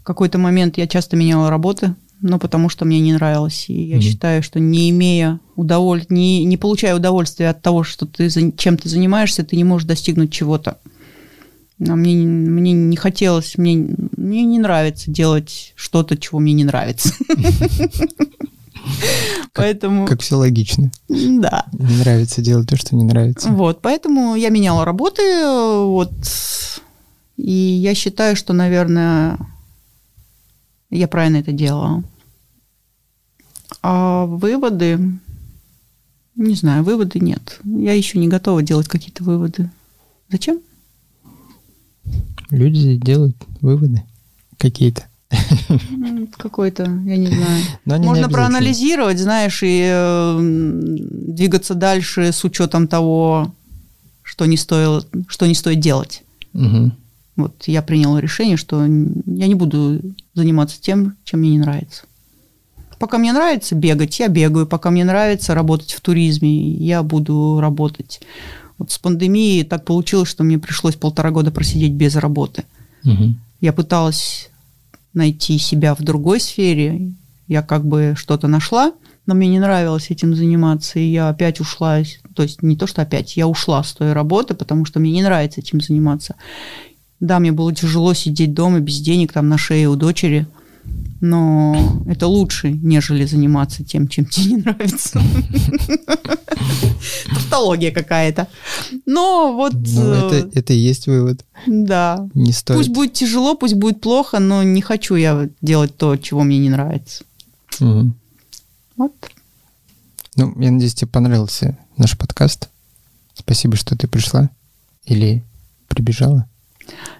В какой-то момент я часто меняла работы, но потому что мне не нравилось. И я Мгм. считаю, что не имея удовольствия, не, не получая удовольствия от того, что ты за- чем ты занимаешься, ты не можешь достигнуть чего-то. А мне, не- мне не хотелось, мне, мне не нравится делать что-то, чего мне не нравится. <laughs> Поэтому, Как все логично. да. Не нравится делать то, что не нравится. Вот, поэтому я меняла работы, вот, и я считаю, что, наверное, я правильно это делала. А выводы, не знаю, выводы нет. Я еще не готова делать какие-то выводы. Зачем? Люди делают выводы какие-то. Какой-то, я не знаю. Но не Можно обязательны. проанализировать, знаешь, и э, двигаться дальше с учетом того, что не стоило, что не стоит делать. Мгм. Вот я приняла решение, что я не буду заниматься тем, чем мне не нравится. Пока мне нравится бегать, я бегаю. Пока мне нравится работать в туризме, я буду работать. Вот с пандемией так получилось, что мне пришлось полтора года просидеть без работы. Мгм. Я пыталась найти себя в другой сфере. Я как бы что-то нашла, но мне не нравилось этим заниматься, и я опять ушла. То есть не то, что опять, я ушла с той работы, потому что мне не нравится этим заниматься. Да, мне было тяжело сидеть дома без денег, там на шее у дочери, но это лучше, нежели заниматься тем, чем тебе не нравится. Тавтология какая-то. Но вот, Ну, э, это, и есть вывод. да, Не стоит. Пусть будет тяжело, пусть будет плохо, но не хочу я делать то, чего мне не нравится. Вот. Ну, я надеюсь, тебе понравился наш подкаст. Спасибо, что ты пришла. Или прибежала.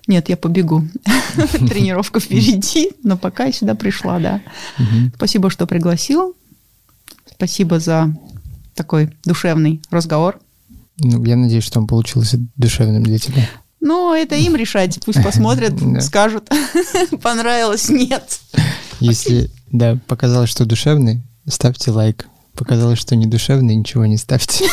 Нет, я побегу. <laughs> Тренировка впереди, но пока я сюда пришла, да. Спасибо, что пригласил. Спасибо за такой душевный разговор. Ну, я надеюсь, что он получился душевным для тебя. Ну, это им решать. Пусть посмотрят, <laughs> скажут, <laughs> понравилось, нет. Если, да, показалось, что душевный, ставьте лайк. Показалось, что не душевный, ничего не ставьте.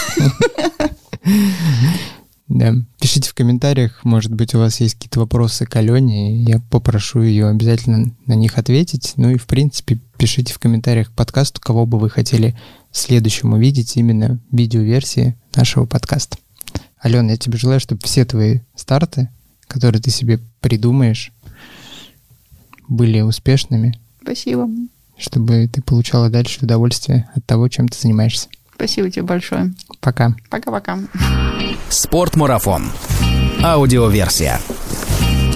Да. Пишите в комментариях, может быть, у вас есть какие-то вопросы к Алене, я попрошу ее обязательно на них ответить. Ну и, в принципе, пишите в комментариях к подкасту, кого бы вы хотели следующим увидеть именно в видеоверсии нашего подкаста. Алена, я тебе желаю, чтобы все твои старты, которые ты себе придумаешь, были успешными, Спасибо. чтобы ты получала дальше удовольствие от того, чем ты занимаешься. Спасибо тебе большое. Пока. Пока-пока. Спортмарафон. Аудиоверсия.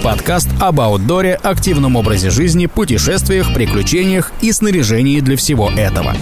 Подкаст об аутдоре, активном образе жизни, путешествиях, приключениях и снаряжении для всего этого.